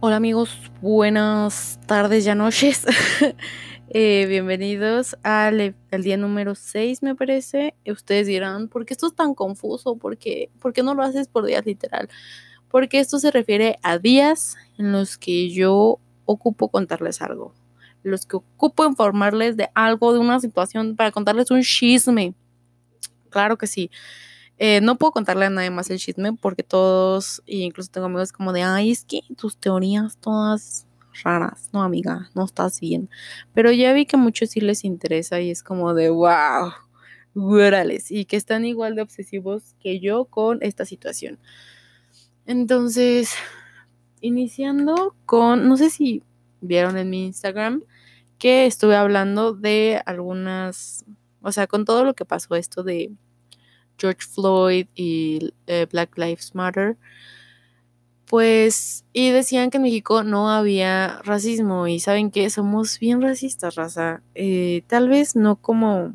Hola amigos, buenas tardes, ya noches. eh, bienvenidos al, al, día número 6, me parece. Ustedes dirán, ¿por qué esto es tan confuso? ¿Por qué, ¿Por qué no lo haces por días literal? Porque esto se refiere a días en los que yo ocupo contarles algo. Los que ocupo informarles de algo, de una situación, para contarles un chisme. Claro que sí. Eh, no puedo contarle a nadie más el chisme porque todos, e incluso tengo amigos como de, ay, es que tus teorías todas raras, no amiga, no estás bien. Pero ya vi que a muchos sí les interesa y es como de, wow, órales, y que están igual de obsesivos que yo con esta situación. Entonces, iniciando con, no sé si vieron en mi Instagram que estuve hablando de algunas, o sea, con todo lo que pasó esto de George Floyd y eh, Black Lives Matter, pues, y decían que en México no había racismo y saben que somos bien racistas, raza. Eh, tal vez no como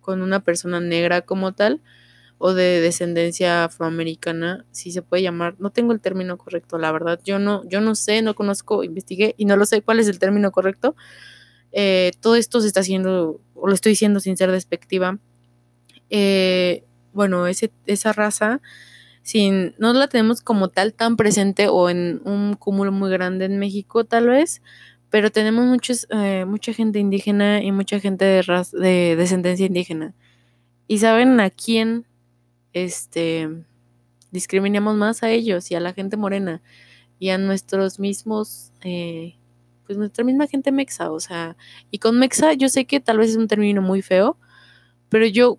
con una persona negra como tal o de descendencia afroamericana, si se puede llamar, no tengo el término correcto, la verdad, yo no, yo no sé, no conozco, investigué y no lo sé cuál es el término correcto. Eh, todo esto se está haciendo, o lo estoy diciendo sin ser despectiva, eh, bueno, ese, esa raza, sin, no la tenemos como tal tan presente o en un cúmulo muy grande en México tal vez, pero tenemos muchos, eh, mucha gente indígena y mucha gente de, de descendencia indígena. ¿Y saben a quién este, discriminamos más a ellos y a la gente morena y a nuestros mismos, eh, pues nuestra misma gente mexa? O sea, y con mexa yo sé que tal vez es un término muy feo, pero yo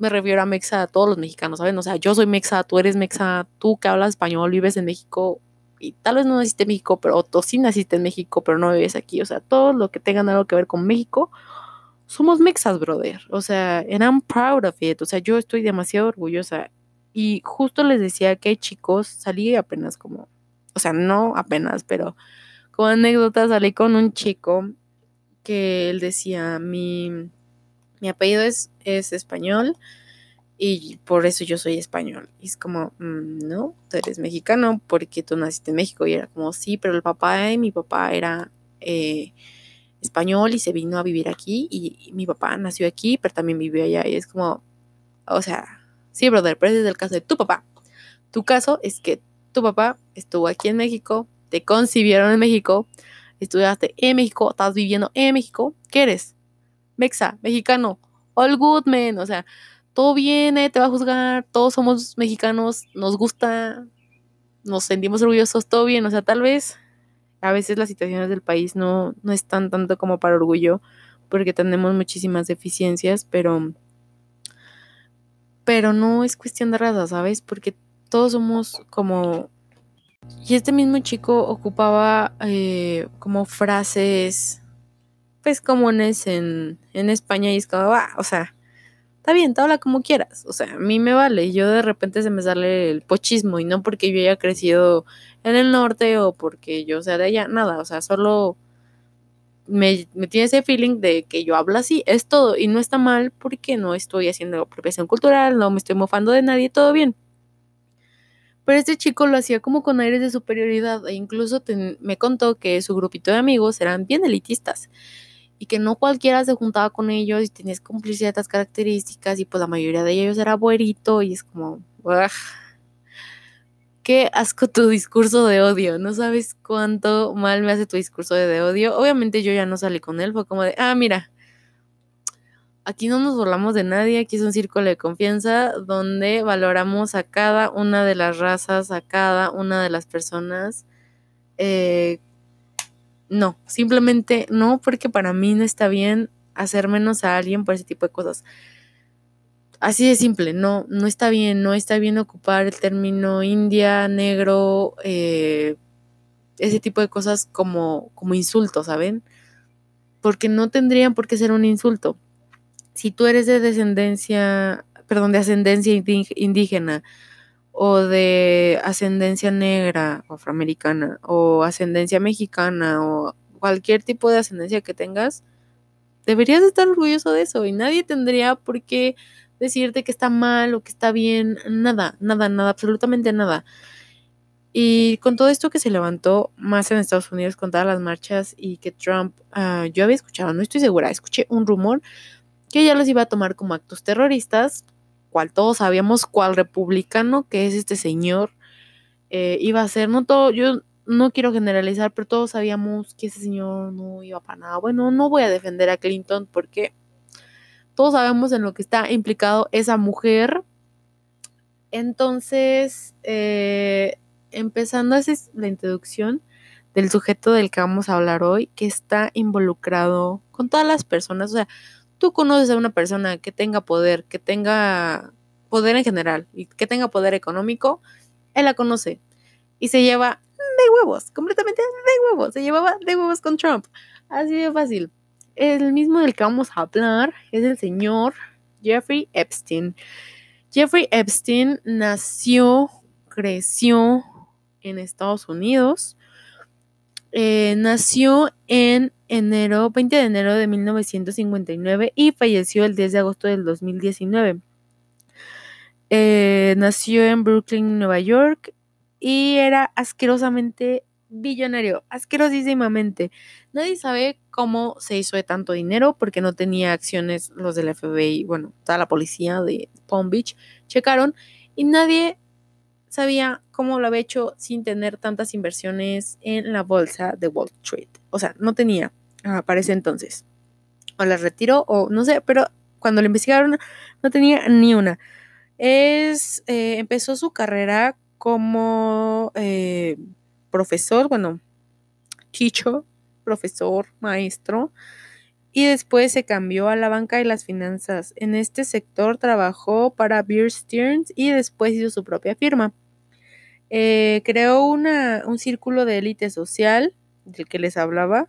me refiero a mexa a todos los mexicanos, ¿saben? O sea, yo soy mexa, tú eres mexa, tú que hablas español, vives en México y tal vez no naciste en México, pero tú sí naciste en México, pero no vives aquí. O sea, todo lo que tengan algo que ver con México, somos mexas, brother. O sea, and I'm proud of it. O sea, yo estoy demasiado orgullosa. Y justo les decía que chicos, salí apenas como, o sea, no apenas, pero como anécdota salí con un chico que él decía, mi mi apellido es, es español y por eso yo soy español. Y es como, mm, no, tú eres mexicano porque tú naciste en México. Y era como, sí, pero el papá de mi papá era eh, español y se vino a vivir aquí. Y, mi papá nació aquí, pero también vivió allá. Y es como, o sea, sí, brother, pero es el caso de tu papá. Tu caso es que tu papá estuvo aquí en México, te concibieron en México, estudiaste en México, estás viviendo en México. ¿Qué eres? Mexa, mexicano, all good, man, o sea, todo viene, te va a juzgar, todos somos mexicanos, nos gusta, nos sentimos orgullosos, todo bien, o sea, tal vez a veces las situaciones del país no, no están tanto como para orgullo, porque tenemos muchísimas deficiencias, pero, pero no es cuestión de raza, ¿sabes? Porque todos somos como... Y este mismo chico ocupaba eh, como frases pues comunes en, en España y es como, va, o sea, está bien, te habla como quieras, o sea, a mí me vale, yo de repente se me sale el pochismo y no porque yo haya crecido en el norte o porque yo sea de allá, nada, o sea, solo me, me tiene ese feeling de que yo hablo así, es todo, y no está mal porque no estoy haciendo apropiación cultural, no me estoy mofando de nadie, todo bien. Pero este chico lo hacía como con aires de superioridad e incluso me contó que su grupito de amigos eran bien elitistas y que no cualquiera se juntaba con ellos y tenías cumplir ciertas características y pues la mayoría de ellos era buerito y es como, qué asco tu discurso de odio, no sabes cuánto mal me hace tu discurso de odio. Obviamente yo ya no salí con él, fue como de, ah, mira, aquí no nos burlamos de nadie, aquí es un círculo de confianza donde valoramos a cada una de las razas, a cada una de las personas eh, no, simplemente no, porque para mí no está bien hacer menos a alguien por ese tipo de cosas. Así de simple, no, no está bien, no está bien ocupar el término india, negro, eh, ese tipo de cosas como, como insulto, ¿saben? Porque no tendrían por qué ser un insulto. Si tú eres de descendencia, perdón, de ascendencia indígena, o de ascendencia negra o afroamericana o ascendencia mexicana o cualquier tipo de ascendencia que tengas, deberías estar orgulloso de eso y nadie tendría por qué decirte que está mal o que está bien, nada, nada, nada, absolutamente nada. Y con todo esto que se levantó más en Estados Unidos con todas las marchas y que Trump, uh, yo había escuchado, no estoy segura, escuché un rumor que ya los iba a tomar como actos terroristas, cual todos sabíamos cuál republicano que es este señor eh, iba a ser, no todo, yo no quiero generalizar, pero todos sabíamos que ese señor no iba para nada. Bueno, no voy a defender a Clinton porque todos sabemos en lo que está implicado esa mujer. Entonces, eh, empezando así la introducción del sujeto del que vamos a hablar hoy, que está involucrado con todas las personas. O sea, tú conoces a una persona que tenga poder, que tenga poder en general y que tenga poder económico, él la conoce y se lleva de huevos, completamente de huevos, se llevaba de huevos con Trump. Así de fácil. El mismo del que vamos a hablar es el señor Jeffrey Epstein. Jeffrey Epstein nació, creció en Estados Unidos. Eh, nació en enero, 20 de enero de 1959 y falleció el 10 de agosto del 2019. Eh, nació en Brooklyn, Nueva York y era asquerosamente billonario, asquerosísimamente. Nadie sabe cómo se hizo de tanto dinero porque no tenía acciones los del FBI, bueno, toda la policía de Palm Beach checaron y nadie sabía cómo lo había hecho sin tener tantas inversiones en la bolsa de Wall Street. O sea, no tenía ah, para ese entonces. O las retiró o no sé, pero cuando lo investigaron no tenía ni una. Es, eh, empezó su carrera como eh, profesor, bueno, teacher, profesor, maestro, y después se cambió a la banca y las finanzas. En este sector trabajó para Beer Stearns y después hizo su propia firma. Eh, creó una, un círculo de élite social del que les hablaba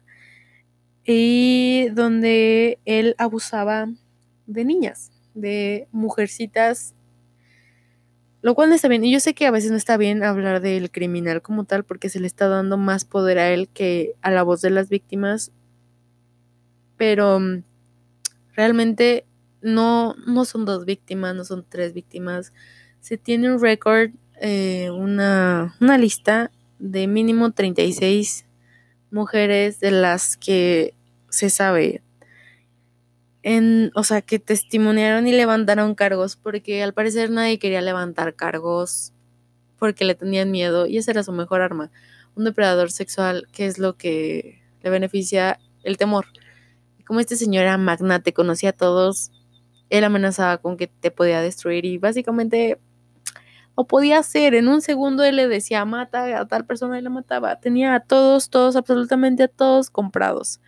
y donde él abusaba de niñas, de mujercitas lo cual no está bien. Y yo sé que a veces no está bien hablar del criminal como tal porque se le está dando más poder a él que a la voz de las víctimas. Pero mm, realmente no, no son dos víctimas, no son tres víctimas. Se tiene un récord, eh, una, una lista de mínimo 36 mujeres de las que se sabe en, o sea, que testimoniaron y levantaron cargos, porque al parecer nadie quería levantar cargos porque le tenían miedo y esa era su mejor arma. Un depredador sexual, que es lo que le beneficia el temor. Como este señor era magnate, conocía a todos, él amenazaba con que te podía destruir y básicamente lo podía hacer. En un segundo él le decía mata a tal persona y la mataba. Tenía a todos, todos, absolutamente a todos comprados.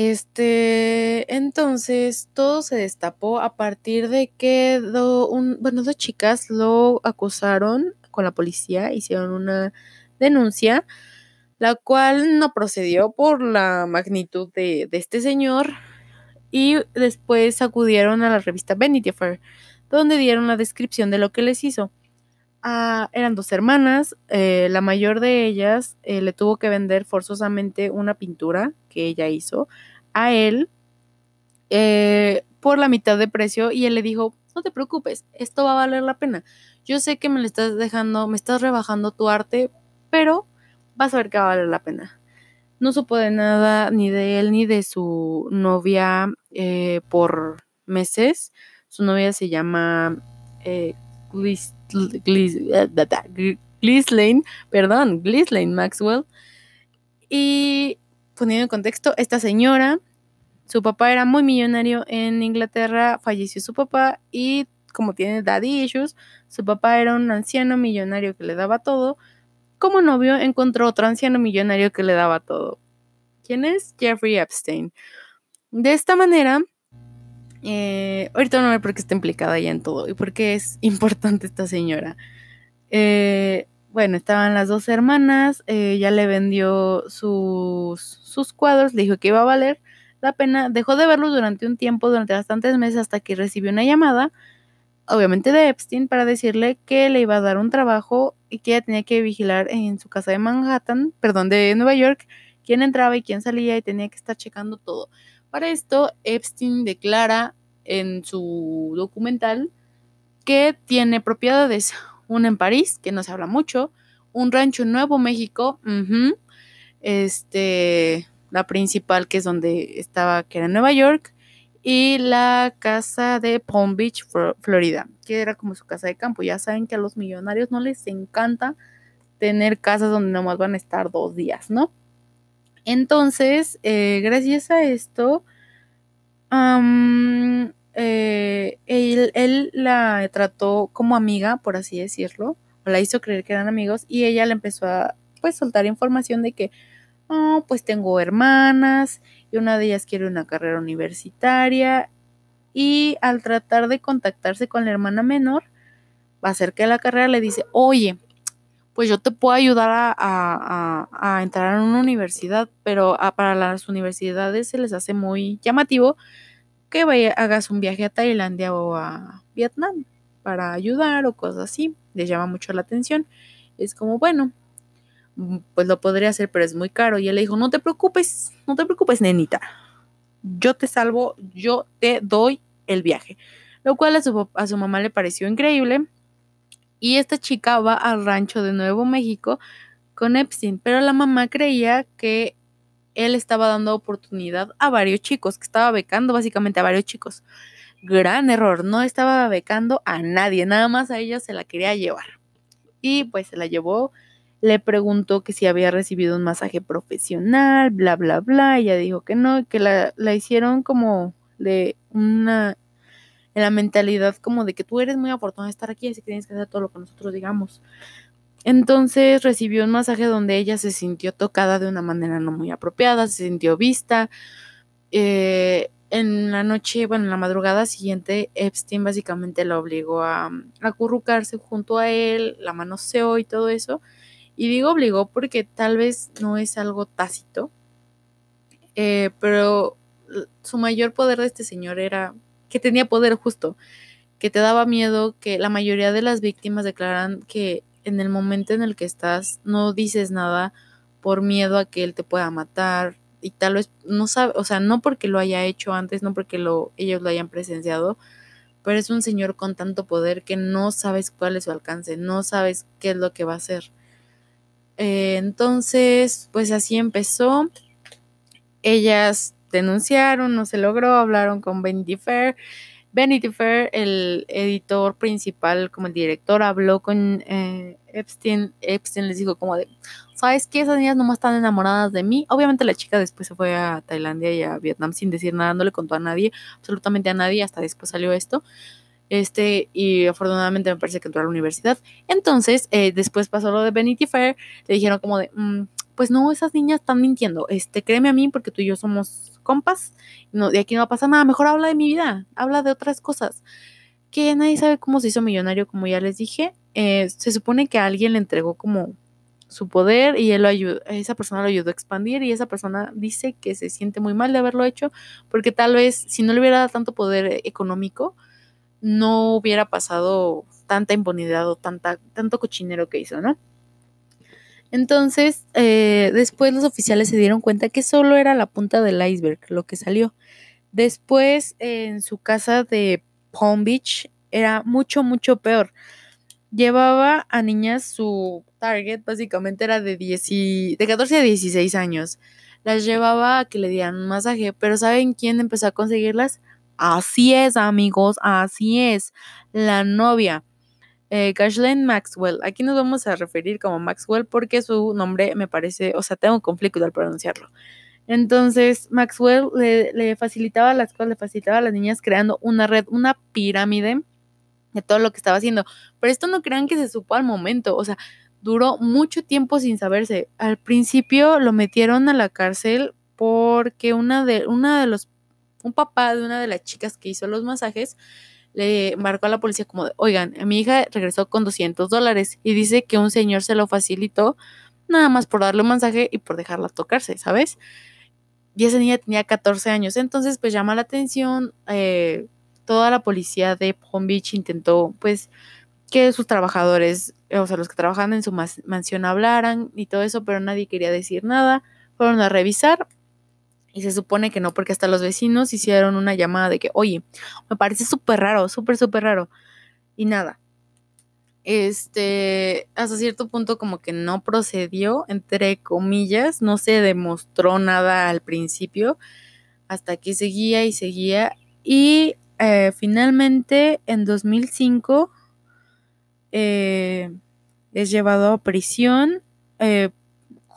Este, entonces todo se destapó a partir de que un, bueno, dos chicas lo acusaron con la policía, hicieron una denuncia, la cual no procedió por la magnitud de, este señor y después acudieron a la revista Vanity Fair, donde dieron la descripción de lo que les hizo. Ah, eran dos hermanas, eh, la mayor de ellas eh, le tuvo que vender forzosamente una pintura que ella hizo a él eh, por la mitad de precio y él le dijo, no te preocupes, esto va a valer la pena. Yo sé que me lo estás dejando, me estás rebajando tu arte, pero vas a ver que va a valer la pena. No supo de nada ni de él ni de su novia por meses. Su novia se llama eh, Ghislaine, perdón, Ghislaine Maxwell. Y poniendo en contexto, esta señora, su papá era muy millonario en Inglaterra, falleció su papá y como tiene daddy issues, su papá era un anciano millonario que le daba todo. Como novio encontró otro anciano millonario que le daba todo. ¿Quién es? Jeffrey Epstein. De esta manera, eh, ahorita no ver por qué está implicada ya en todo y por qué es importante esta señora. Eh, bueno, estaban las dos hermanas, eh, ya le vendió sus, sus cuadros, le dijo que iba a valer la pena, dejó de verlos durante un tiempo, durante bastantes meses, hasta que recibió una llamada, obviamente de Epstein, para decirle que le iba a dar un trabajo y que ella tenía que vigilar en su casa de Manhattan, perdón, de Nueva York, quién entraba y quién salía y tenía que estar checando todo. Para esto, Epstein declara en su documental que tiene propiedades. una en París, que no se habla mucho, un rancho en Nuevo México, este, la principal, que es donde estaba, que era en Nueva York, y la casa de Palm Beach, Florida, que era como su casa de campo. Ya saben que a los millonarios no les encanta tener casas donde nomás van a estar dos días, ¿no? Entonces, eh, gracias a esto, eh, él, la trató como amiga, por así decirlo, o la hizo creer que eran amigos, y ella le empezó a pues soltar información de que, oh, pues tengo hermanas, y una de ellas quiere una carrera universitaria, y al tratar de contactarse con la hermana menor, a hacer que la carrera le dice, oye, pues yo te puedo ayudar a, entrar en una universidad, pero para las universidades se les hace muy llamativo que vaya, hagas un viaje a Tailandia o a Vietnam para ayudar o cosas así. Les llama mucho la atención. Es como, bueno, pues lo podría hacer, pero es muy caro. Y él le dijo, no te preocupes, no te preocupes, nenita. Yo te salvo, yo te doy el viaje. Lo cual a su, a su mamá le pareció increíble. Y esta chica va al rancho de Nuevo México con Epstein, pero la mamá creía que él estaba dando oportunidad a varios chicos, que estaba becando básicamente a varios chicos. Gran error, no estaba becando a nadie, nada más a ella se la quería llevar. Y pues se la llevó, le preguntó que si había recibido un masaje profesional, bla, bla, bla. Ella dijo que no, que la, la hicieron como de una en la mentalidad como de que tú eres muy afortunada de estar aquí, así que tienes que hacer todo lo que nosotros digamos. Entonces recibió un masaje donde ella se sintió tocada de una manera no muy apropiada, se sintió vista. Eh, en la noche, bueno, en la madrugada siguiente, Epstein básicamente la obligó a, acurrucarse junto a él, la manoseó y todo eso. Y digo obligó porque tal vez no es algo tácito, eh, pero su mayor poder de este señor era que tenía poder justo, que te daba miedo, que la mayoría de las víctimas declaran que en el momento en el que estás no dices nada por miedo a que él te pueda matar y tal vez no sabe, o sea, no porque lo haya hecho antes, no porque lo, ellos lo hayan presenciado, pero es un señor con tanto poder que no sabes cuál es su alcance, no sabes qué es lo que va a hacer. Eh, entonces, pues así empezó. Ellas denunciaron, no se logró, hablaron con Vanity Fair Vanity Fair, el editor principal, como el director, habló con eh, Epstein. Epstein les dijo como de, ¿sabes qué? Esas niñas nomás están enamoradas de mí. Obviamente la chica después se fue a Tailandia y a Vietnam sin decir nada, no le contó a nadie, absolutamente a nadie, hasta después salió esto. Este, y afortunadamente me parece que entró a la universidad. Entonces, eh, después pasó lo de Vanity Fair, le dijeron como de, mm, pues no, esas niñas están mintiendo, este, créeme a mí porque tú y yo somos compas, no, de aquí no va a pasar nada, mejor habla de mi vida, habla de otras cosas, que nadie sabe cómo se hizo millonario, como ya les dije, eh, se supone que alguien le entregó como su poder y él lo ayudó, esa persona lo ayudó a expandir y esa persona dice que se siente muy mal de haberlo hecho porque tal vez si no le hubiera dado tanto poder económico no hubiera pasado tanta impunidad o tanta, tanto cochinero que hizo, ¿no? Entonces, eh, después los oficiales se dieron cuenta que solo era la punta del iceberg lo que salió. Después, en su casa de Palm Beach, era mucho, mucho peor. Llevaba a niñas, su target básicamente era de, de 14 a 16 años. Las llevaba a que le dieran un masaje, pero ¿saben quién empezó a conseguirlas? Así es, amigos, así es, la novia eh, Maxwell. Aquí nos vamos a referir como Maxwell porque su nombre me parece, o sea, tengo conflicto al pronunciarlo. Entonces, Maxwell le, facilitaba las cosas, le facilitaba a las niñas creando una red, una pirámide de todo lo que estaba haciendo. Pero esto no crean que se supo al momento, o sea, duró mucho tiempo sin saberse. Al principio lo metieron a la cárcel porque una de, una de los, un papá de una de las chicas que hizo los masajes, le marcó a la policía como de, oigan, mi hija regresó con 200 dólares y dice que un señor se lo facilitó nada más por darle un mensaje y por dejarla tocarse, ¿sabes? Y esa niña tenía 14 años, entonces pues llama la atención, eh, toda la policía de Palm Beach intentó pues que sus trabajadores, o sea, los que trabajaban en su mansión hablaran y todo eso, pero nadie quería decir nada. Fueron a revisar y se supone que no, porque hasta los vecinos hicieron una llamada de que, oye, me parece súper raro, súper, súper raro. Y nada. este, hasta cierto punto como que no procedió, entre comillas, no se demostró nada al principio, hasta que seguía y seguía. Y eh, finalmente en 2005 eh, es llevado a prisión, eh,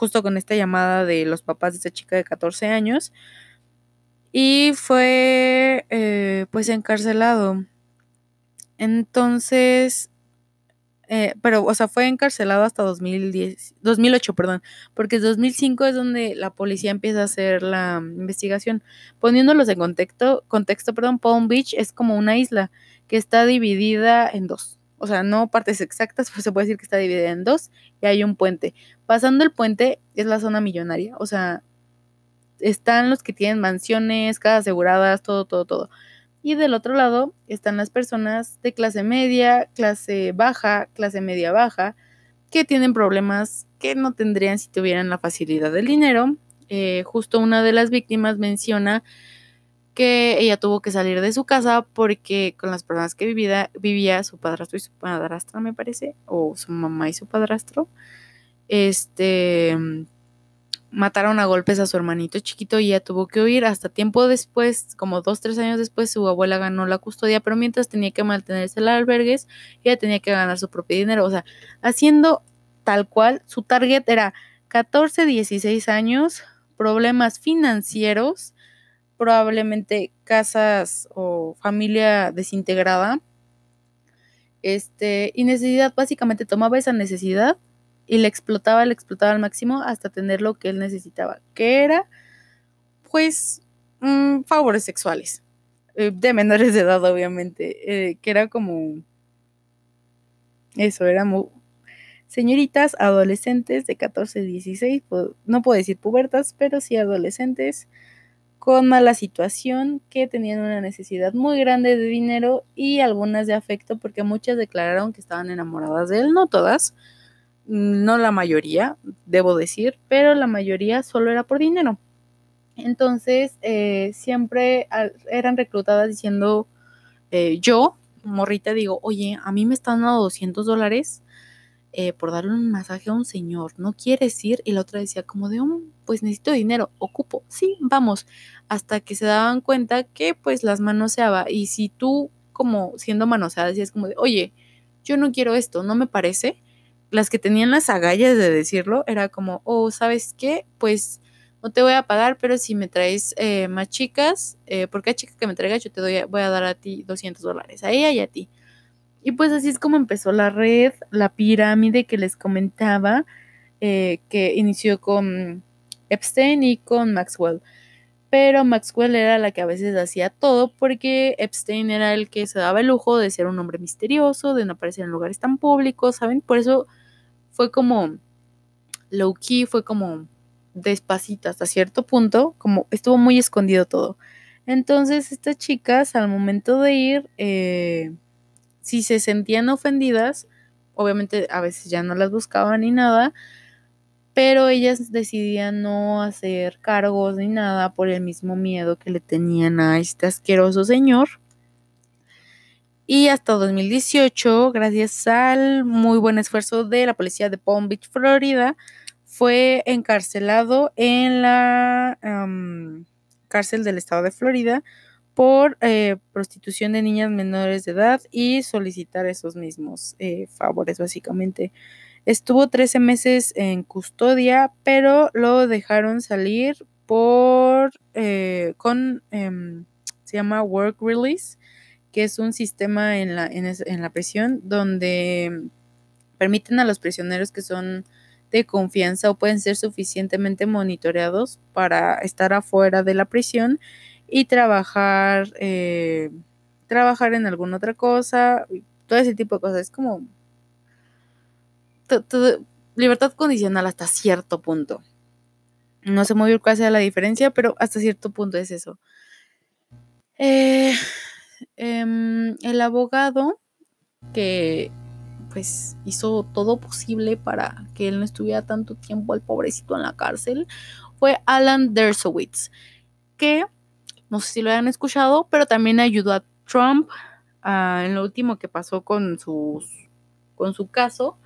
justo con esta llamada de los papás de esta chica de 14 años, y fue pues encarcelado. Entonces, eh, pero, o sea, fue encarcelado hasta 2010, 2008, perdón, porque 2005 es donde la policía empieza a hacer la investigación. Poniéndolos en contexto, contexto, perdón, Palm Beach es como una isla que está dividida en dos. O sea, no partes exactas, pero se puede decir que está dividida en dos y hay un puente. Pasando el puente es la zona millonaria, o sea, están los que tienen mansiones, casas aseguradas, todo, todo, todo. Y del otro lado están las personas de clase media, clase baja, clase media baja, que tienen problemas que no tendrían si tuvieran la facilidad del dinero. Eh, justo una de las víctimas menciona que ella tuvo que salir de su casa porque con las personas que vivía, vivía su padrastro y su padrastra, me parece, o su mamá y su padrastro, este, mataron a golpes a su hermanito chiquito y ella tuvo que huir. Hasta tiempo después, como dos, tres años después, su abuela ganó la custodia, pero mientras tenía que mantenerse en albergues, ella tenía que ganar su propio dinero. O sea, haciendo tal cual, su target era 14, 16 años, problemas financieros, probablemente casas o familia desintegrada. Este, y necesidad, básicamente tomaba esa necesidad y le explotaba, le explotaba al máximo hasta tener lo que él necesitaba, que era, pues, mm, favores sexuales, eh, de menores de edad, obviamente, eh, que era como, eso, éramos señoritas, adolescentes de 14, 16, no puedo decir pubertas, pero sí adolescentes con mala situación, que tenían una necesidad muy grande de dinero y algunas de afecto, porque muchas declararon que estaban enamoradas de él, no todas, no la mayoría, debo decir, pero la mayoría solo era por dinero. Entonces, eh, siempre eran reclutadas diciendo, eh, yo, morrita, digo, oye, a mí me están dando 200 dólares eh, por darle un masaje a un señor, ¿no quieres ir? Y la otra decía, como de, oh, pues necesito dinero, ocupo, sí, vamos, hasta que se daban cuenta que pues las manoseaba. Y si tú, como siendo manoseada, decías como de, oye, yo no quiero esto, no me parece, las que tenían las agallas de decirlo, era como, oh, ¿sabes qué? Pues no te voy a pagar, pero si me traes eh, más chicas, eh, porque a chica que me traiga, yo te doy, voy a dar a ti 200 dólares, a ella y a ti. Y pues así es como empezó la red, la pirámide que les comentaba, eh, que inició con Epstein y con Maxwell. Pero Maxwell era la que a veces hacía todo porque Epstein era el que se daba el lujo de ser un hombre misterioso, de no aparecer en lugares tan públicos, ¿saben? Por eso fue como low key, fue como despacito hasta cierto punto, como estuvo muy escondido todo. Entonces estas chicas al momento de ir, eh, si se sentían ofendidas, obviamente a veces ya no las buscaban ni nada, pero ellas decidían no hacer cargos ni nada por el mismo miedo que le tenían a este asqueroso señor. Y hasta 2018, gracias al muy buen esfuerzo de la policía de Palm Beach, Florida, fue encarcelado en la cárcel del estado de Florida por eh, prostitución de niñas menores de edad y solicitar esos mismos eh, favores, básicamente. Estuvo 13 meses en custodia, pero lo dejaron salir por eh, con em, se llama work release que es un sistema en la, en, la prisión donde permiten a los prisioneros que son de confianza o pueden ser suficientemente monitoreados para estar afuera de la prisión y trabajar, eh, trabajar en alguna otra cosa, todo ese tipo de cosas. Es como libertad condicional hasta cierto punto. No sé muy bien cuál sea la diferencia, pero hasta cierto punto es eso. Eh, Em, el abogado que pues hizo todo posible para que él no estuviera tanto tiempo el pobrecito en la cárcel fue Alan Dershowitz, que no sé si lo hayan escuchado, pero también ayudó a Trump en lo último que pasó con sus con su caso.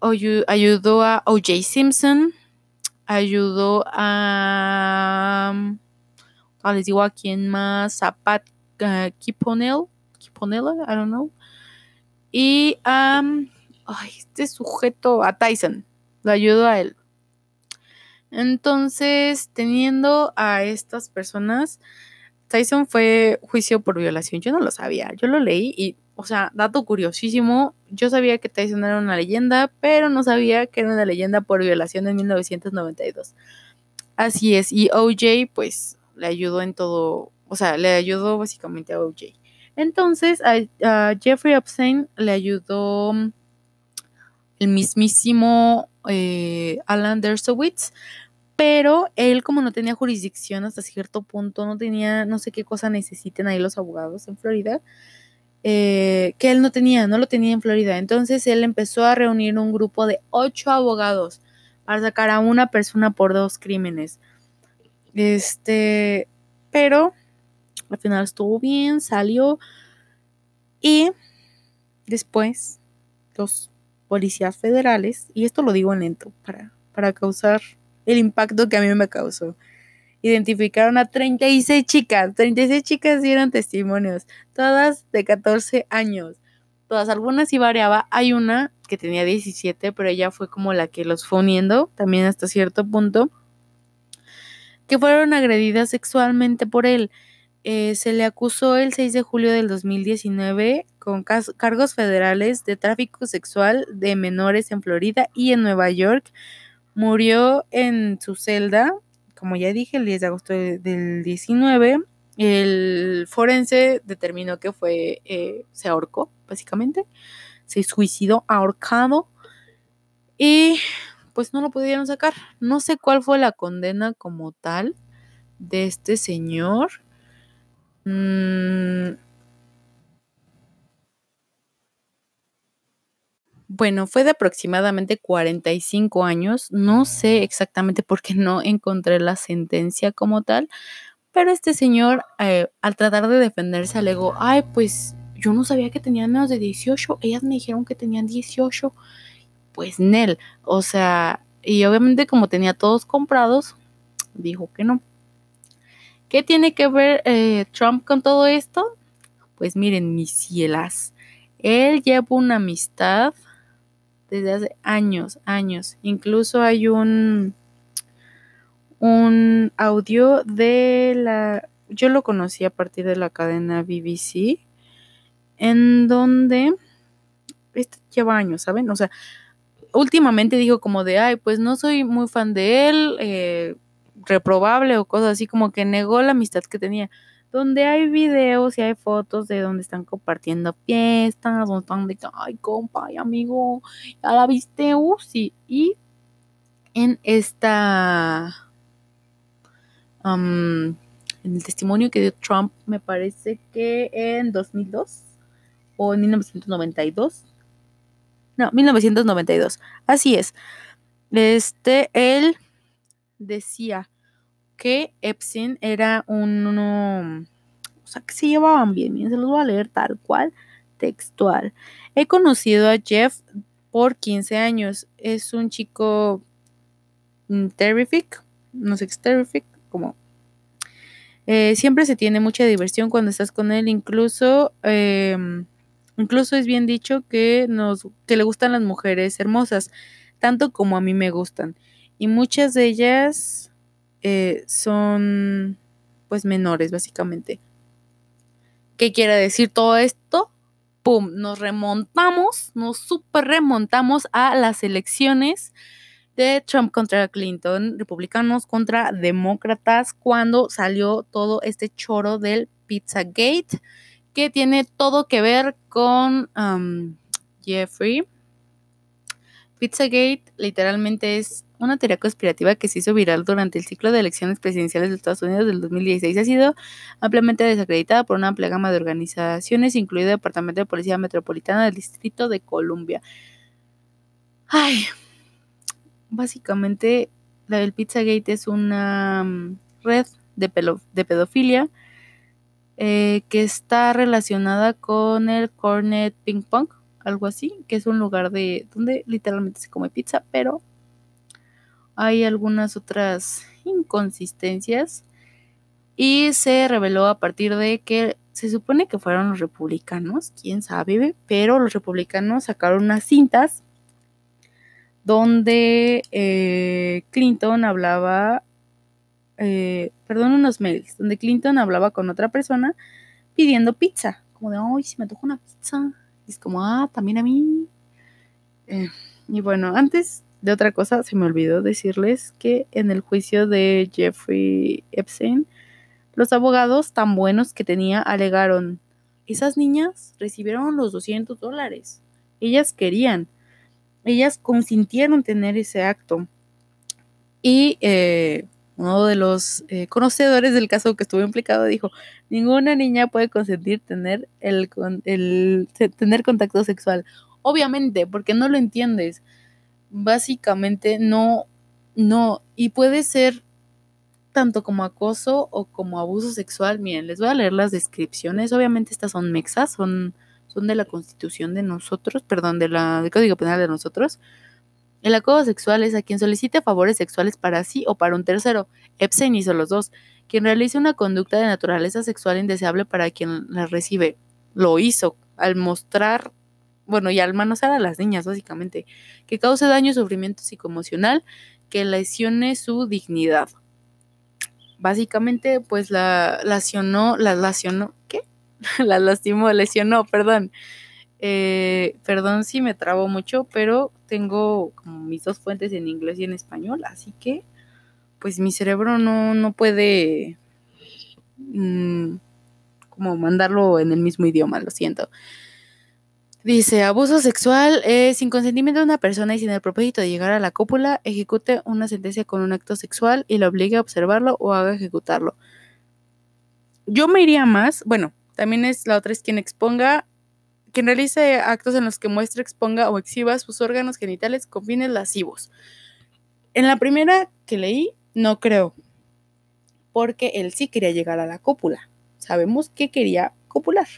Ayudó a O.J. Simpson, ayudó a, ah, les digo a quién más, a Pat uh, Kiponel, Kiponella, I don't know, y a, este sujeto, a Tyson, lo ayudó a él. Entonces, teniendo a estas personas, Tyson fue juicio por violación. Yo no lo sabía, yo lo leí y, o sea, dato curiosísimo, yo sabía que Tyson era una leyenda, pero no sabía que era una leyenda por violación en 1992. Así es, y OJ pues le ayudó en todo, o sea, le ayudó básicamente a OJ. Entonces, a, Jeffrey Epstein le ayudó el mismísimo eh, Alan Dershowitz, pero él como no tenía jurisdicción hasta cierto punto, no tenía, no sé qué cosa necesiten ahí los abogados en Florida, eh, que él no tenía, no lo tenía en Florida. Entonces él empezó a reunir un grupo de ocho abogados para sacar a una persona por dos crímenes. Este, pero al final estuvo bien, salió y después los policías federales, y esto lo digo en lento para, para causar el impacto que a mí me causó. Identificaron a 36 chicas, 36 chicas dieron testimonios, todas de 14 años. Todas, algunas sí variaba. Hay una que tenía 17, pero ella fue como la que los fue uniendo, también hasta cierto punto, que fueron agredidas sexualmente por él. Eh, se le acusó el 6 de julio del 2019 con cargos federales de tráfico sexual de menores en Florida y en Nueva York Murió en su celda, como ya dije, el 10 de agosto del 19. El forense determinó que fue, eh, se ahorcó, básicamente. Se suicidó ahorcado. Y pues no lo pudieron sacar. No sé cuál fue la condena como tal de este señor. Mm, Bueno, fue de aproximadamente 45 años. No sé exactamente por qué no encontré la sentencia como tal, pero este señor, eh, al tratar de defenderse, alegó, ay, pues yo no sabía que tenían menos de 18, ellas me dijeron que tenían 18, pues Nel, o sea, y obviamente como tenía todos comprados, dijo que no. ¿Qué tiene que ver eh, Trump con todo esto? Pues miren, mis cielas, él lleva una amistad desde hace años, años. Incluso hay un, un audio de la, yo lo conocí a partir de la cadena BBC, en donde, esto lleva años, ¿saben? O sea, últimamente digo como de, ay, pues no soy muy fan de él, eh, reprobable o cosas así, como que negó la amistad que tenía donde hay videos y hay fotos de donde están compartiendo fiestas, donde están de, ay, compa, ay, amigo, ya la viste, uh, sí. Y en esta, en el testimonio que dio Trump, me parece que en 2002 o en 1992. No, 1992. Así es. Este, él decía que Epstein era uno, o sea, que se llevaban bien, bien, se los voy a leer tal cual, textual. He conocido a Jeff por 15 años, es un chico mm, terrific, no sé es terrific, como eh, siempre se tiene mucha diversión cuando estás con él, incluso, em, incluso es bien dicho que, nos, que le gustan las mujeres hermosas, tanto como a mí me gustan. Y muchas de ellas eh, son pues menores básicamente. ¿Qué quiere decir todo esto? ¡Pum! Nos remontamos, nos super remontamos a las elecciones de Trump contra Clinton, republicanos contra demócratas, cuando salió todo este choro del Pizzagate, que tiene todo que ver con um, Jeffrey. Pizzagate literalmente es una teoría conspirativa que se hizo viral durante el ciclo de elecciones presidenciales de Estados Unidos del 2016 ha sido ampliamente desacreditada por una amplia gama de organizaciones, incluido el Departamento de Policía Metropolitana del Distrito de Columbia. Ay, básicamente la del Pizzagate es una mm, red de, pedofilia eh, que está relacionada con el Cornet Ping Pong, algo así, que es un lugar de donde literalmente se come pizza, pero hay algunas otras inconsistencias y se reveló a partir de que se supone que fueron los republicanos, quién sabe, pero los republicanos sacaron unas cintas donde eh, Clinton hablaba, eh, perdón, unos mails, donde Clinton hablaba con otra persona pidiendo pizza, como de, ay, si me toca una pizza, y es como, ah, también a mí. Eh, y bueno, antes de otra cosa, se me olvidó decirles que en el juicio de Jeffrey Epstein, los abogados tan buenos que tenía alegaron, esas niñas recibieron los 200 dólares. Ellas querían, ellas consintieron tener ese acto. Y eh, uno de los eh, conocedores del caso que estuvo implicado dijo, ninguna niña puede consentir tener, el, el, tener contacto sexual. Obviamente, porque no lo entiendes. Básicamente no, no, y puede ser tanto como acoso o como abuso sexual. Miren, les voy a leer las descripciones. Obviamente estas son mexas, son, son de la constitución de nosotros, perdón, de la, del Código Penal de nosotros. El acoso sexual es a quien solicite favores sexuales para sí o para un tercero. Epstein hizo los dos. Quien realice una conducta de naturaleza sexual indeseable para quien la recibe. Lo hizo al mostrar, bueno, y al manosear a las niñas, básicamente, que cause daño y sufrimiento psicoemocional, que lesione su dignidad básicamente pues la lacionó, la lacionó, ¿qué? la lastimó, lesionó, perdón. Eh, perdón si me trabo mucho, pero tengo como mis dos fuentes en inglés y en español, así que pues mi cerebro no, no puede mm, como mandarlo en el mismo idioma, lo siento. Dice, abuso sexual, eh, sin consentimiento de una persona y sin el propósito de llegar a la cópula, ejecute una sentencia con un acto sexual y lo obligue a observarlo o haga ejecutarlo. Yo me iría más, bueno, también es la otra es quien exponga, quien realice actos en los que muestre, exponga o exhiba sus órganos genitales con fines lascivos. En la primera que leí, no creo, porque él sí quería llegar a la cópula. Sabemos que quería copular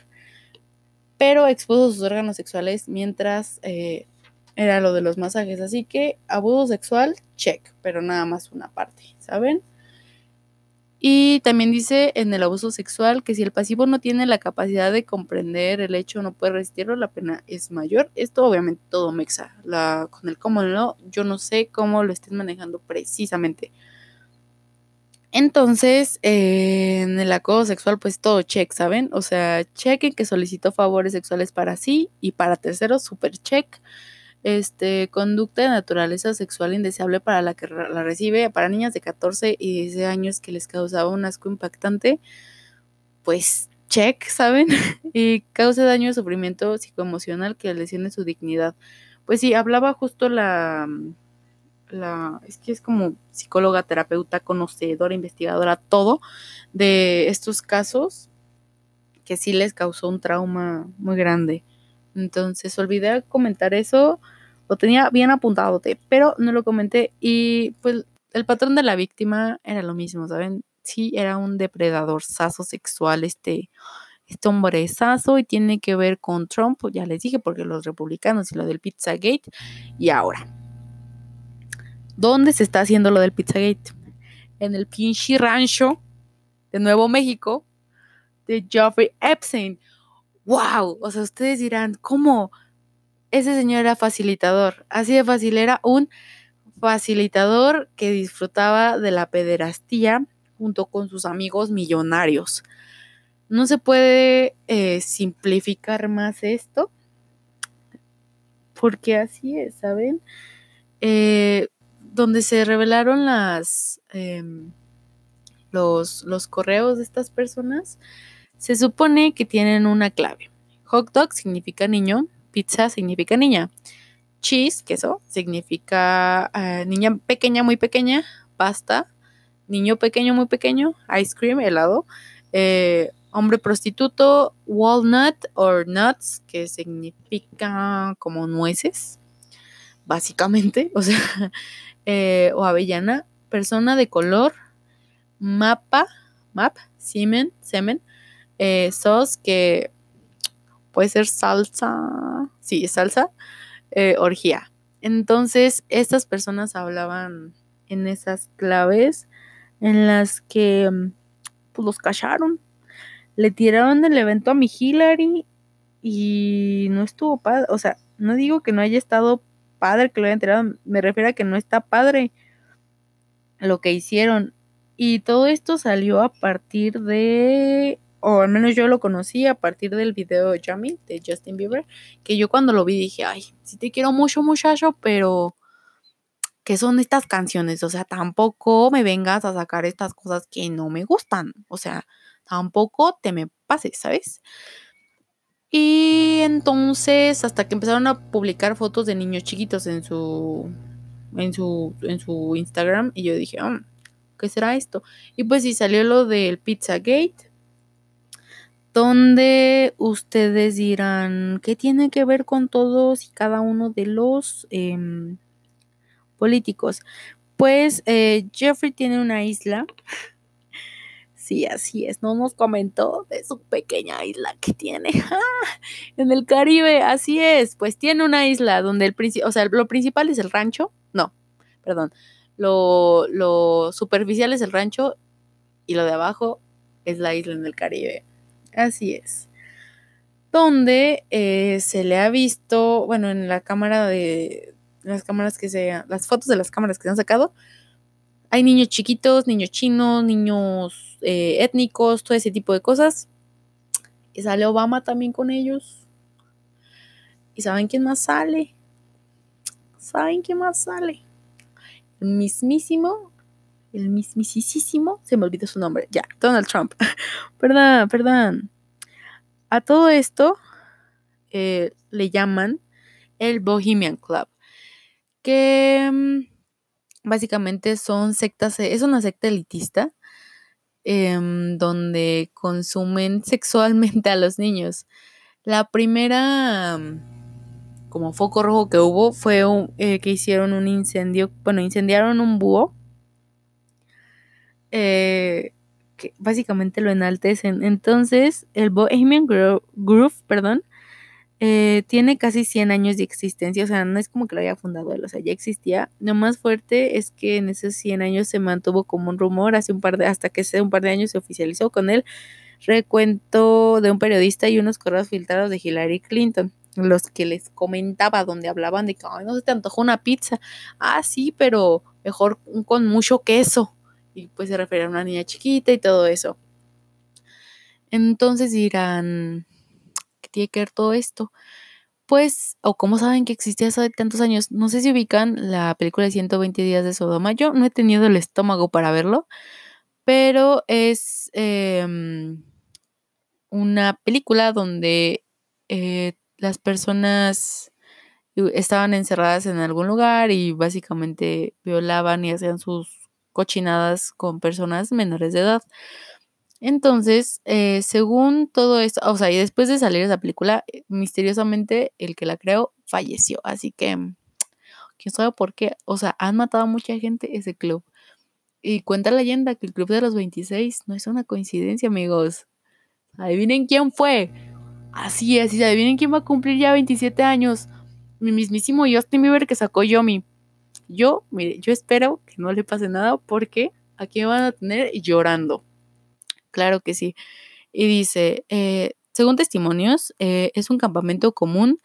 pero expuso sus órganos sexuales mientras eh, era lo de los masajes. Así que abuso sexual, check, pero nada más una parte, ¿saben? Y también dice en el abuso sexual que si el pasivo no tiene la capacidad de comprender el hecho, no puede resistirlo, la pena es mayor. Esto obviamente todo mexa. La, con el cómo no, yo no sé cómo lo estén manejando precisamente. Entonces, en el acoso sexual, pues todo check, ¿saben? O sea, chequen que solicitó favores sexuales para sí y para terceros, super check. Este, conducta de naturaleza sexual indeseable para la que la recibe, para niñas de 14 y 16 años que les causaba un asco impactante, pues check, ¿saben? y causa daño y sufrimiento psicoemocional que lesione su dignidad. Pues sí, hablaba justo la la, es que es como psicóloga, terapeuta, conocedora, investigadora, todo de estos casos que sí les causó un trauma muy grande. Entonces olvidé comentar eso, lo tenía bien apuntado, pero no lo comenté y pues el patrón de la víctima era lo mismo, ¿saben? Sí, era un depredador sazo sexual, este, este hombrezazo y tiene que ver con Trump, ya les dije, porque los republicanos y lo del Pizzagate y ahora. ¿Dónde se está haciendo lo del Pizzagate? En el pinche rancho de Nuevo México de Jeffrey Epstein. ¡Wow! O sea, ustedes dirán, ¿cómo? Ese señor era facilitador. Así de fácil, era un facilitador que disfrutaba de la pederastía junto con sus amigos millonarios. No se puede eh, simplificar más esto, porque así es, ¿saben? Eh, donde se revelaron las, em, los, los correos de estas personas, se supone que tienen una clave. Hot dog significa niño, pizza significa niña, cheese, queso, significa eh, niña pequeña, muy pequeña, pasta, niño pequeño, muy pequeño, ice cream, helado, eh, hombre prostituto, walnut or nuts, que significa como nueces, básicamente, o sea, eh, o avellana, persona de color, mapa, map, semen, semen, eh, sos que puede ser salsa, sí, salsa, eh, orgía. Entonces, estas personas hablaban en esas claves en las que mm, pues, los cacharon. Le tiraron el evento a mi Hillary y no estuvo padre. O sea, no digo que no haya estado padre que lo hayan tirado, me refiero a que no está padre lo que hicieron. Y todo esto salió a partir de, o al menos yo lo conocí a partir del video Yummy de Justin Bieber, que yo cuando lo vi dije, ay, sí te quiero mucho muchacho, pero ¿qué son estas canciones? O sea, tampoco me vengas a sacar estas cosas que no me gustan. O sea, tampoco te me pases, ¿sabes? Y entonces, hasta que empezaron a publicar fotos de niños chiquitos en su en su en su Instagram y yo dije, oh, ¿qué será esto? Y pues sí salió lo del Pizzagate donde ustedes dirán, ¿qué tiene que ver con todos y cada uno de los em, políticos? Pues eh, Jeffrey tiene una isla Sí, así es. No nos comentó de su pequeña isla que tiene en el Caribe. Así es. Pues tiene una isla donde el principal, o sea, lo principal es el rancho. No, perdón. Lo, lo superficial es el rancho y lo de abajo es la isla en el Caribe. Así es. Donde eh, se le ha visto, bueno, en la cámara de las cámaras que se, las fotos de las cámaras que se han sacado, hay niños chiquitos, niños chinos, niños eh, étnicos, todo ese tipo de cosas. Y sale Obama también con ellos. ¿Y saben quién más sale? ¿Saben quién más sale? El mismísimo, el mismísimo, se me olvidó su nombre, ya, Donald Trump. perdón, perdón. A todo esto eh, le llaman el Bohemian Club, que mm, básicamente son sectas, es una secta elitista em, donde consumen sexualmente a los niños. La primera mm, como foco rojo que hubo fue eh, que hicieron un incendio, bueno, incendiaron un búho, eh, que básicamente lo enaltecen. Entonces, el Bohemian Groove, perdón, eh, tiene casi 100 años de existencia, o sea, no es como que lo haya fundado él, o sea, ya existía. Lo más fuerte es que en esos 100 años se mantuvo como un rumor, hace un par de, hasta que hace un par de años se oficializó con él recuento de un periodista y unos correos filtrados de Hillary Clinton, los que les comentaba, donde hablaban de que, ay, no se te antojó una pizza. Ah, sí, pero mejor con mucho queso. Y pues se refería a una niña chiquita y todo eso. Entonces dirán, tiene que ver todo esto? Pues, o cómo saben que existía hace tantos años. No sé si ubican la película de 120 días de Sodoma. Yo no he tenido el estómago para verlo, pero es em, una película donde eh, las personas estaban encerradas en algún lugar y básicamente violaban y hacían sus cochinadas con personas menores de edad. Entonces, eh, según todo esto, o sea, y después de salir esa película, eh, misteriosamente el que la creó falleció. Así que, mm, quién sabe por qué. O sea, han matado a mucha gente ese club. Y cuenta la leyenda que el club de los 26 no es una coincidencia, amigos. Adivinen quién fue. Así es, y adivinen quién va a cumplir ya 27 años. Mi mismísimo Justin Bieber que sacó Yomi. Yo, mire, yo espero que no le pase nada porque aquí me van a tener llorando. Claro que sí. Y dice, eh, según testimonios, eh, es un campamento común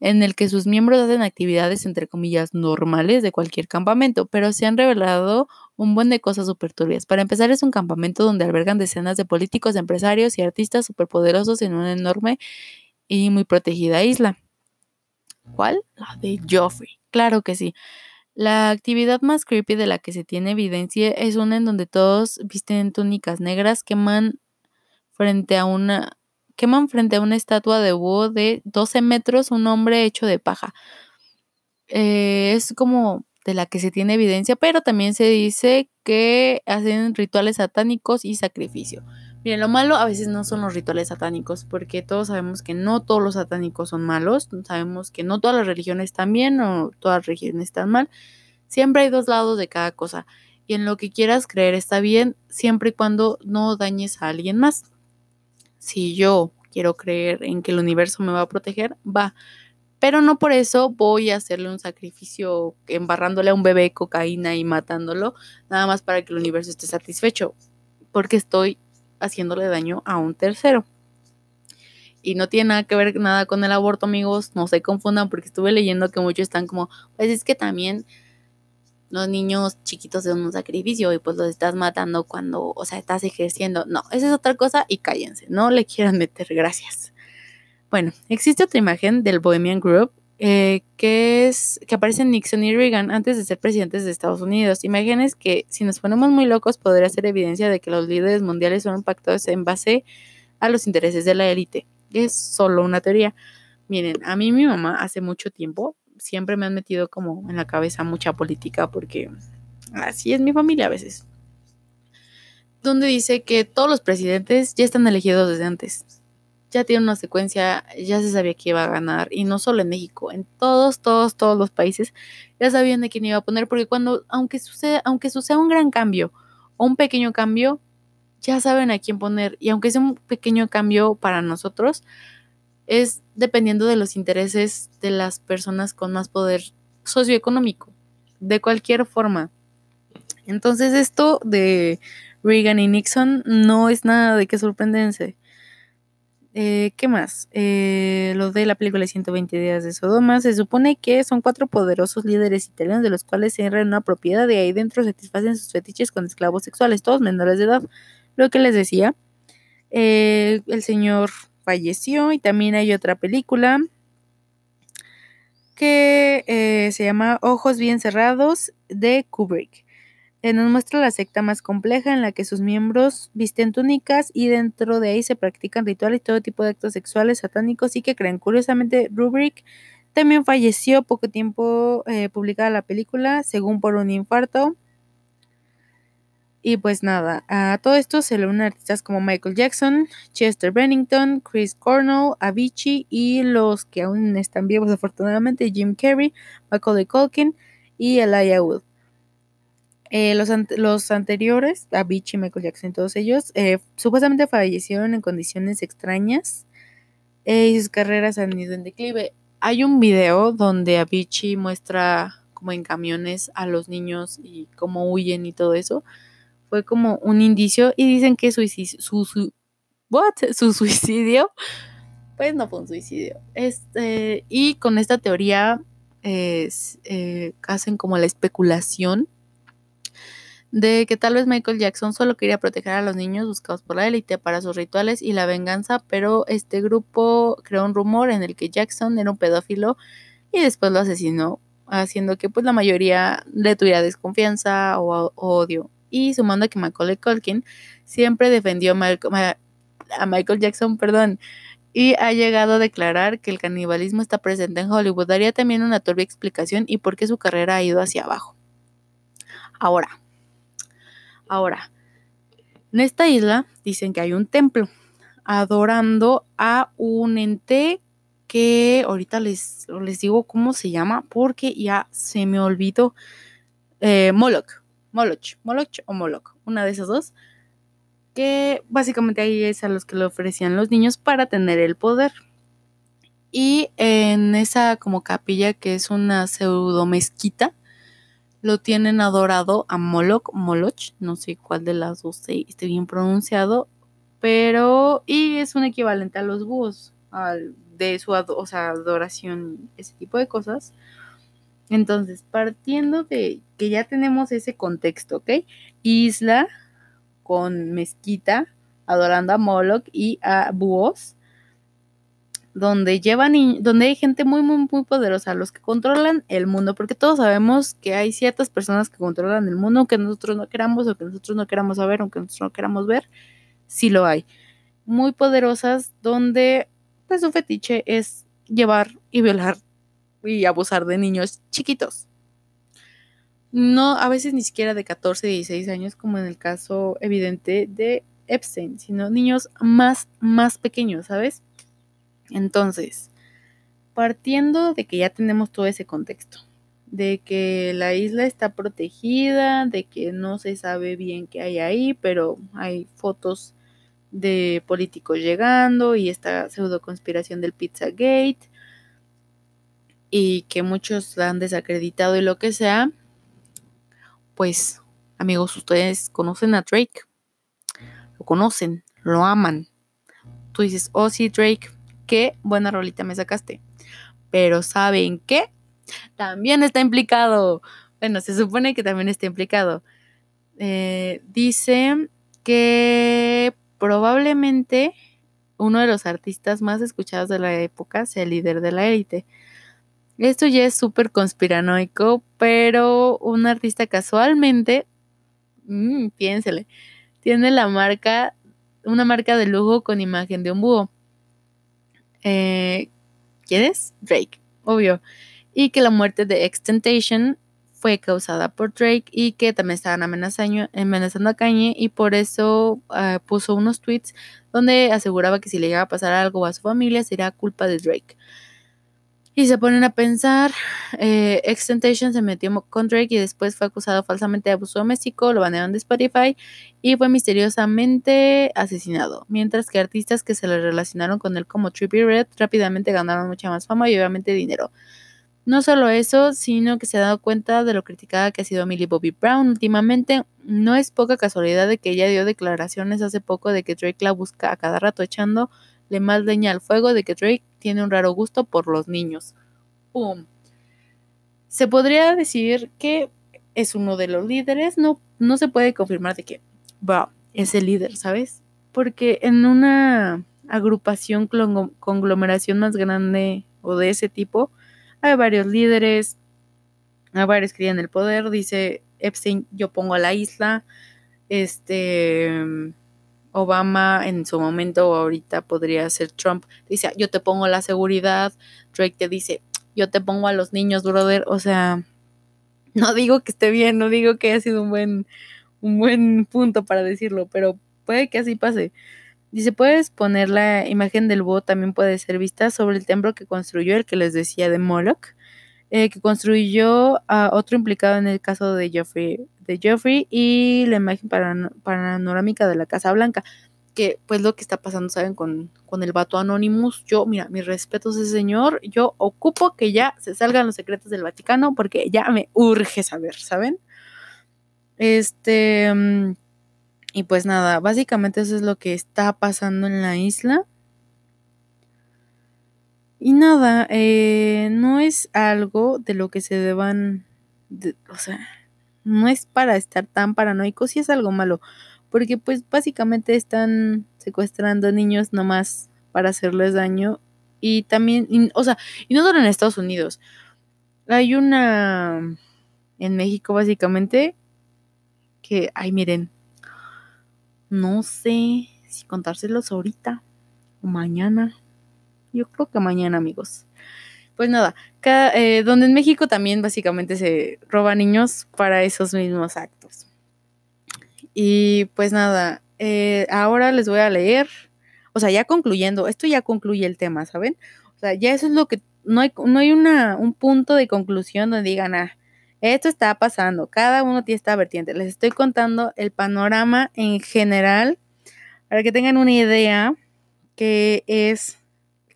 en el que sus miembros hacen actividades entre comillas normales de cualquier campamento, pero se han revelado un buen de cosas súper turbias. Para empezar, es un campamento donde albergan decenas de políticos, empresarios y artistas superpoderosos en una enorme y muy protegida isla. ¿Cuál? La de Joffrey. Claro que sí. La actividad más creepy de la que se tiene evidencia es una en donde todos visten túnicas negras, queman frente a una queman frente a una estatua de búho de 12 metros un hombre hecho de paja. Eh, es como de la que se tiene evidencia, pero también se dice que hacen rituales satánicos y sacrificio. Miren, lo malo a veces no son los rituales satánicos, porque todos sabemos que no todos los satánicos son malos, sabemos que no todas las religiones están bien o todas las religiones están mal. Siempre hay dos lados de cada cosa. Y en lo que quieras creer está bien, siempre y cuando no dañes a alguien más. Si yo quiero creer en que el universo me va a proteger, va. Pero no por eso voy a hacerle un sacrificio embarrándole a un bebé cocaína y matándolo, nada más para que el universo esté satisfecho, porque estoy haciéndole daño a un tercero. Y no tiene nada que ver nada con el aborto, amigos, no se confundan, porque estuve leyendo que muchos están como, pues es que también los niños chiquitos son un sacrificio y pues los estás matando cuando, o sea, estás ejerciendo. No, esa es otra cosa y cállense, no le quieran meter gracias. Bueno, existe otra imagen del Bohemian Group eh, que es que aparecen Nixon y Reagan antes de ser presidentes de Estados Unidos. Imágenes que, si nos ponemos muy locos, podría ser evidencia de que los líderes mundiales son pactados en base a los intereses de la élite. Es solo una teoría. Miren, a mí mi mamá hace mucho tiempo siempre me han metido como en la cabeza mucha política porque así es mi familia a veces. Donde dice que todos los presidentes ya están elegidos desde antes. Ya tiene una secuencia, ya se sabía que iba a ganar. Y no solo en México, en todos, todos, todos los países ya sabían de quién iba a poner. Porque cuando, aunque suceda, aunque suceda un gran cambio o un pequeño cambio, ya saben a quién poner. Y aunque sea un pequeño cambio para nosotros, es dependiendo de los intereses de las personas con más poder socioeconómico, de cualquier forma. Entonces esto de Reagan y Nixon no es nada de que sorprendense. Eh, ¿Qué más? Eh, lo de la película 120 días de Sodoma. Se supone que son cuatro poderosos líderes italianos de los cuales se entra en una propiedad y ahí dentro satisfacen sus fetiches con esclavos sexuales, todos menores de edad. Lo que les decía, eh, el señor falleció y también hay otra película que eh, se llama Ojos bien cerrados de Kubrick. Eh, nos muestra la secta más compleja en la que sus miembros visten túnicas y dentro de ahí se practican rituales y todo tipo de actos sexuales satánicos y que creen. Curiosamente, Kubrick también falleció poco tiempo eh, publicada la película, según por un infarto. Y pues nada, a todo esto se le unen artistas como Michael Jackson, Chester Bennington, Chris Cornell, Avicii y los que aún están vivos afortunadamente, Jim Carrey, Michael Culkin y Elijah Wood. Eh, los, los, anteriores, Avicii, Michael Jackson, todos ellos, eh, supuestamente fallecieron en condiciones extrañas eh, y sus carreras han ido en declive. Hay un video donde Avicii muestra como en camiones a los niños y cómo huyen y todo eso fue como un indicio y dicen que su, su, su suicidio, pues no fue un suicidio. Este, y con esta teoría eh, hacen como la especulación de que tal vez Michael Jackson solo quería proteger a los niños buscados por la élite para sus rituales y la venganza, pero este grupo creó un rumor en el que Jackson era un pedófilo y después lo asesinó, haciendo que pues la mayoría le tuviera desconfianza o odio y sumando que Macaulay Culkin siempre defendió a Michael Jackson, perdón, y ha llegado a declarar que el canibalismo está presente en Hollywood. Daría también una turbia explicación y por qué su carrera ha ido hacia abajo. Ahora, ahora, en esta isla dicen que hay un templo adorando a un ente que ahorita les, les digo cómo se llama porque ya se me olvidó. Eh, Moloch. Moloch, Moloch o Moloch, una de esas dos, que básicamente ahí es a los que le ofrecían los niños para tener el poder. Y en esa como capilla que es una pseudo mezquita, lo tienen adorado a Moloch, Moloch, no sé cuál de las dos esté bien pronunciado, pero y es un equivalente a los búhos, de su adoración, ese tipo de cosas. Entonces, partiendo de que ya tenemos ese contexto, ¿ok? Isla con mezquita, adorando a Moloch y a búhos, donde llevan donde hay gente muy, muy, muy poderosa, los que controlan el mundo, porque todos sabemos que hay ciertas personas que controlan el mundo, aunque nosotros no queramos, o que nosotros no queramos saber, aunque nosotros no queramos ver, sí lo hay. Muy poderosas, donde pues su fetiche es llevar y violar y abusar de niños chiquitos. No, a veces ni siquiera de 14, 16 años, como en el caso evidente de Epstein, sino niños más, más pequeños, ¿sabes? Entonces, partiendo de que ya tenemos todo ese contexto, de que la isla está protegida, de que no se sabe bien qué hay ahí, pero hay fotos de políticos llegando y esta pseudo conspiración del Pizzagate y que muchos la han desacreditado y lo que sea, pues amigos, ustedes conocen a Drake, lo conocen, lo aman. Tú dices, oh sí, Drake, qué buena rolita me sacaste. Pero ¿saben qué? También está implicado. Bueno, se supone que también está implicado. Eh, dice que probablemente uno de los artistas más escuchados de la época sea el líder de la élite. Esto ya es súper conspiranoico, pero un artista casualmente, mmm, piénsele, tiene la marca, una marca de lujo con imagen de un búho. Eh, ¿Quién es? Drake, obvio. Y que la muerte de Extentation fue causada por Drake y que también estaban amenazando, a Kanye y por eso ah, puso unos tweets donde aseguraba que si le llegaba a pasar algo a su familia sería culpa de Drake. Y se ponen a pensar, eh, Extentation se metió con Drake y después fue acusado falsamente de abuso doméstico, lo banearon de Spotify y fue misteriosamente asesinado. Mientras que artistas que se le relacionaron con él como Trippie Red rápidamente ganaron mucha más fama y obviamente dinero. No solo eso, sino que se ha dado cuenta de lo criticada que ha sido Millie Bobby Brown últimamente. No es poca casualidad de que ella dio declaraciones hace poco de que Drake la busca a cada rato echando le más leña al fuego de que Drake tiene un raro gusto por los niños. ¡Pum! Se podría decir que es uno de los líderes, no, no se puede confirmar de que va, es el líder, ¿sabes? Porque en una agrupación, conglomeración más grande o de ese tipo, hay varios líderes, hay varios que tienen el poder, dice Epstein, yo pongo a la isla, este, Obama en su momento o ahorita podría ser Trump, dice, yo te pongo la seguridad, Drake te dice, yo te pongo a los niños, brother, o sea, no digo que esté bien, no digo que haya sido un buen, un buen punto para decirlo, pero puede que así pase. Dice, puedes poner la imagen del búho, también puede ser vista sobre el templo que construyó, el que les decía de Moloch, eh, que construyó a otro implicado en el caso de Jeffrey, Jeffrey y la imagen panorámica de la Casa Blanca, que pues lo que está pasando, ¿saben? Con, con el vato Anonymous. Yo, mira, mis respetos a ese señor, yo ocupo que ya se salgan los secretos del Vaticano porque ya me urge saber, ¿saben? Este... Mm, y pues nada, básicamente eso es lo que está pasando en la isla. Y nada, eh, no es algo de lo que se deban, o sea, no es para estar tan paranoicos, sí es algo malo, porque pues básicamente están secuestrando niños nomás para hacerles daño y también, o sea, y no solo en Estados Unidos, hay una en México básicamente que, ay miren, no sé si contárselos ahorita o mañana. Yo creo que mañana, amigos. Pues nada, eh, donde en México también básicamente se roba niños para esos mismos actos. Y pues nada, eh, ahora les voy a leer, o sea, ya concluyendo, esto ya concluye el tema, ¿saben? O sea, ya eso es lo que, no hay, no hay una, un punto de conclusión donde digan, ah, esto está pasando, cada uno tiene esta vertiente. Les estoy contando el panorama en general para que tengan una idea qué es,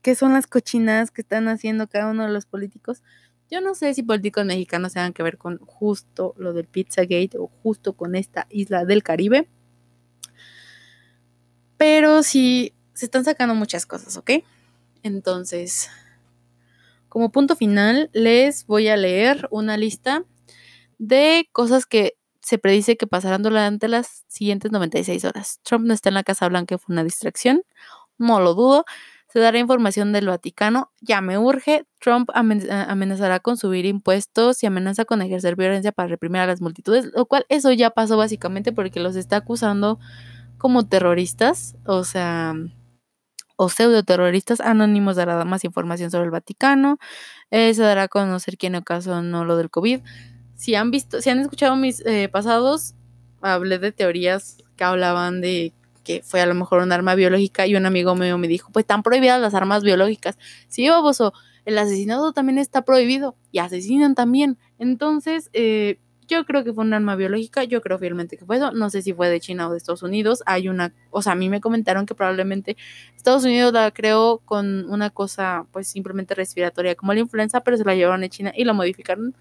qué son las cochinadas que están haciendo cada uno de los políticos. Yo no sé si políticos mexicanos tengan que ver con justo lo del Pizzagate o justo con esta isla del Caribe. Pero sí, se están sacando muchas cosas, ¿ok? Entonces, como punto final, les voy a leer una lista de cosas que se predice que pasarán durante las siguientes 96 horas. Trump no está en la Casa Blanca, fue una distracción, no lo dudo. Se dará información del Vaticano, ya me urge. Trump amenazará con subir impuestos y amenaza con ejercer violencia para reprimir a las multitudes, lo cual eso ya pasó básicamente porque los está acusando como terroristas, o sea, o pseudo terroristas anónimos dará más información sobre el Vaticano, eh, se dará a conocer quién ocasionó lo del COVID si han visto, si han escuchado mis eh, pasados, hablé de teorías que hablaban de que fue a lo mejor un arma biológica y un amigo mío me dijo, pues están prohibidas las armas biológicas. Sí, baboso, el asesinato también está prohibido y asesinan también. Entonces, eh, Yo creo que fue un arma biológica, yo creo fielmente que fue eso. No sé si fue de China o de Estados Unidos. Hay una, o sea, a mí me comentaron que probablemente Estados Unidos la creó con una cosa, pues simplemente respiratoria, como la influenza, pero se la llevaron a China y la modificaron.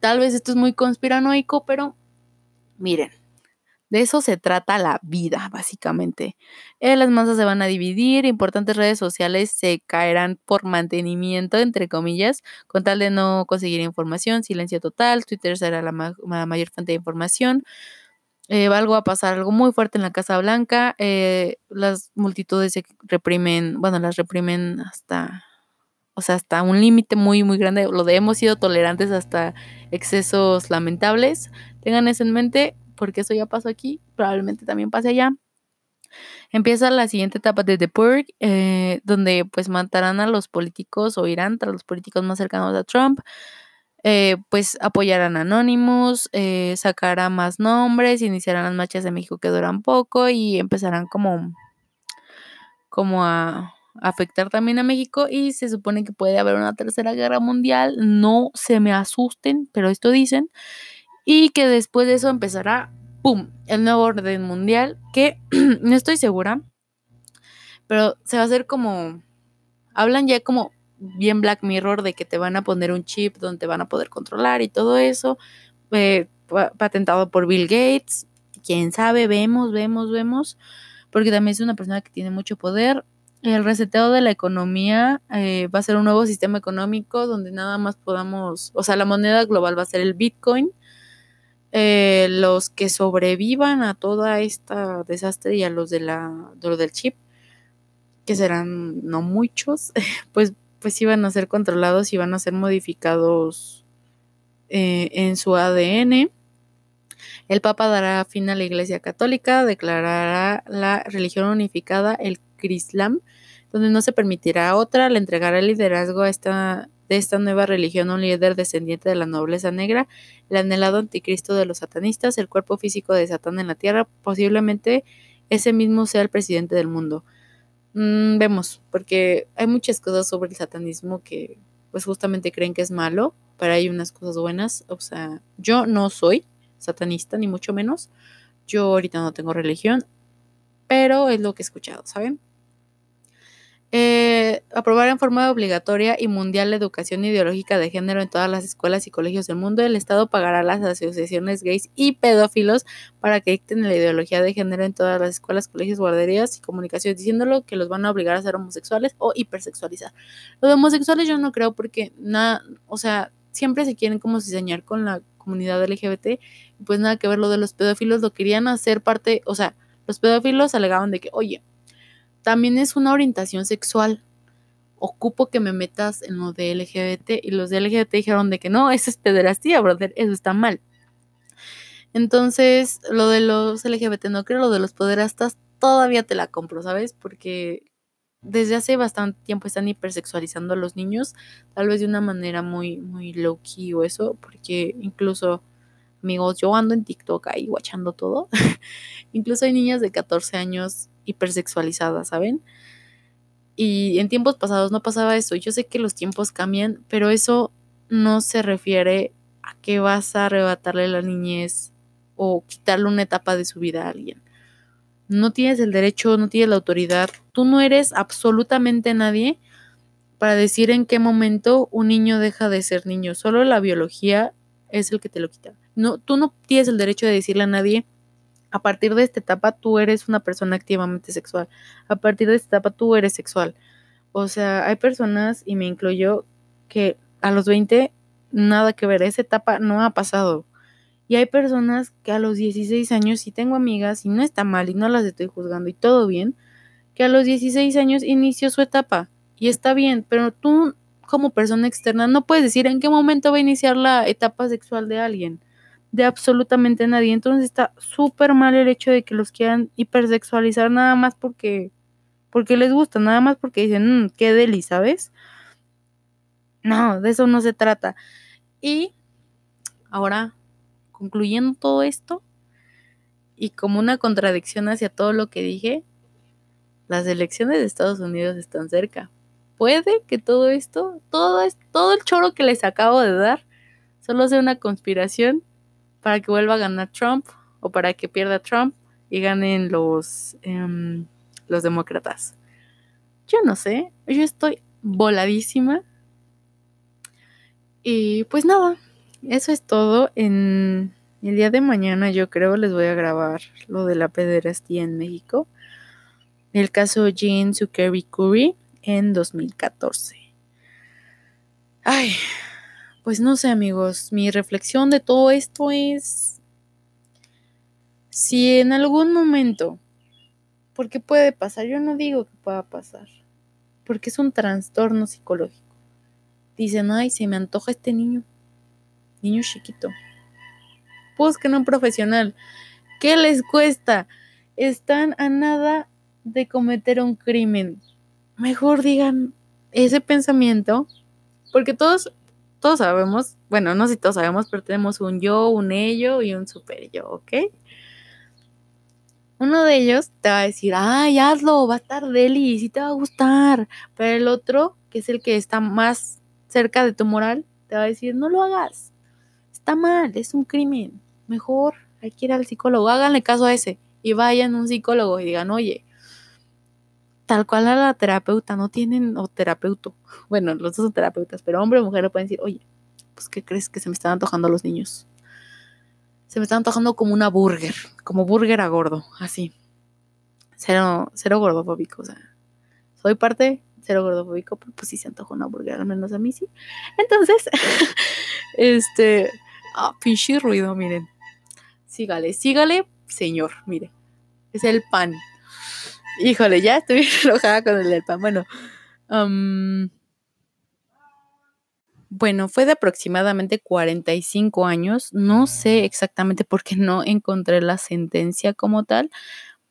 Tal vez esto es muy conspiranoico, pero miren, de eso se trata la vida, básicamente. Eh, las masas se van a dividir, importantes redes sociales se caerán por mantenimiento, entre comillas, con tal de no conseguir información, silencio total, Twitter será la, mayor fuente de información. Eh, algo va a pasar, algo muy fuerte en la Casa Blanca. Eh, las multitudes se reprimen, bueno, las reprimen hasta, o sea, hasta un límite muy, muy grande. Lo de hemos sido tolerantes hasta excesos lamentables. Tengan eso en mente porque eso ya pasó aquí, probablemente también pase allá. Empieza la siguiente etapa de The Purge, eh, donde pues matarán a los políticos o irán tras los políticos más cercanos a Trump. Eh, pues apoyarán a Anonymous, eh, sacarán más nombres, iniciarán las marchas de México que duran poco y empezarán como, como a afectar también a México y se supone que puede haber una tercera guerra mundial. No se me asusten, pero esto dicen y que después de eso empezará, ¡pum!, el nuevo orden mundial, que no estoy segura, pero se va a hacer como, hablan ya como bien Black Mirror de que te van a poner un chip donde te van a poder controlar y todo eso, eh, patentado por Bill Gates, quién sabe, vemos, vemos, vemos, porque también es una persona que tiene mucho poder. El reseteo de la economía eh, va a ser un nuevo sistema económico donde nada más podamos, o sea, la moneda global va a ser el Bitcoin eh, los que sobrevivan a toda esta desastre y a los de la del chip, que serán no muchos, pues pues iban a ser controlados y van a ser modificados eh, en su ADN. El Papa dará fin a la Iglesia Católica, declarará la religión unificada, el Crislam, donde no se permitirá otra, le entregará el liderazgo a esta de esta nueva religión un líder descendiente de la nobleza negra, el anhelado anticristo de los satanistas, el cuerpo físico de Satán en la tierra, posiblemente ese mismo sea el presidente del mundo. Mm, vemos, porque hay muchas cosas sobre el satanismo que pues justamente creen que es malo, pero hay unas cosas buenas. O sea, yo no soy satanista, ni mucho menos. Yo ahorita no tengo religión, pero es lo que he escuchado, ¿saben? Eh, aprobar en forma obligatoria y mundial la educación ideológica de género en todas las escuelas y colegios del mundo. El Estado pagará a las asociaciones gays y pedófilos para que dicten la ideología de género en todas las escuelas, colegios, guarderías y comunicaciones, diciéndolo que los van a obligar a ser homosexuales o hipersexualizar. Los de homosexuales yo no creo porque nada, o sea, siempre se quieren como diseñar con la comunidad LGBT, pues nada que ver lo de los pedófilos, lo querían hacer parte, o sea, los pedófilos alegaban de que, oye, también es una orientación sexual. Ocupo que me metas en lo de LGBT y los de LGBT dijeron de que no, eso es pederastía, brother, eso está mal. Entonces, lo de los LGBT no creo, lo de los pederastas todavía te la compro, ¿sabes? Porque desde hace bastante tiempo están hipersexualizando a los niños, tal vez de una manera muy, muy low key o eso, porque incluso, amigos, yo ando en TikTok ahí guachando todo. incluso hay niñas de 14 años hipersexualizada, ¿saben? Y en tiempos pasados no pasaba eso. Yo sé que los tiempos cambian, pero eso no se refiere a que vas a arrebatarle la niñez o quitarle una etapa de su vida a alguien. No tienes el derecho, no tienes la autoridad. Tú no eres absolutamente nadie para decir en qué momento un niño deja de ser niño. Solo la biología es el que te lo quita. No, tú no tienes el derecho de decirle a nadie a partir de esta etapa tú eres una persona activamente sexual. A partir de esta etapa tú eres sexual. O sea, hay personas, y me incluyo, que a los 20 nada que ver, esa etapa no ha pasado. Y hay personas que a los 16 años, y tengo amigas, y no está mal, y no las estoy juzgando, y todo bien, que a los 16 años inició su etapa. Y está bien, pero tú como persona externa no puedes decir en qué momento va a iniciar la etapa sexual de alguien de absolutamente nadie. Entonces está súper mal el hecho de que los quieran hipersexualizar nada más porque, porque les gusta, nada más porque dicen, mmm, qué deli, ¿sabes? No, de eso no se trata. Y ahora, concluyendo todo esto, y como una contradicción hacia todo lo que dije, las elecciones de Estados Unidos están cerca. Puede que todo esto, todo, todo el choro que les acabo de dar, solo sea una conspiración para que vuelva a ganar Trump o para que pierda Trump y ganen los, em, los demócratas. Yo no sé, yo estoy voladísima. Y pues nada, eso es todo. En el día de mañana yo creo les voy a grabar lo de la pederastía en México. El caso Jean Zuckerby Curry en 2014. Ay, pues no sé amigos, mi reflexión de todo esto es si en algún momento, porque puede pasar, yo no digo que pueda pasar, porque es un trastorno psicológico. Dicen, ay, se me antoja este niño, niño chiquito. Busquen un profesional. ¿Qué les cuesta? Están a nada de cometer un crimen. Mejor digan ese pensamiento porque todos, todos sabemos, bueno, no sé si todos sabemos, pero tenemos un yo, un ello y un super yo, ¿ok? Uno de ellos te va a decir, ay, hazlo, va a estar deli, sí te va a gustar. Pero el otro, que es el que está más cerca de tu moral, te va a decir, no lo hagas. Está mal, es un crimen. Mejor hay que ir al psicólogo. Háganle caso a ese y vayan a un psicólogo y digan, oye, tal cual a la terapeuta, no tienen, o terapeuto, bueno, los dos son terapeutas, pero hombre o mujer le pueden decir, oye, pues ¿qué crees que se me están antojando los niños? Se me están antojando como una burger, como burger a gordo, así. Cero, cero gordofóbico, o sea, soy parte cero gordofóbico, pero pues sí se antoja una burger, al menos a mí sí. Entonces, este, ah, pinche ruido, miren. Sígale, sígale, señor, mire. Es el pan. Híjole, ya estoy enojada con el del pan. Bueno, bueno, fue de aproximadamente 45 años. No sé exactamente por qué no encontré la sentencia como tal,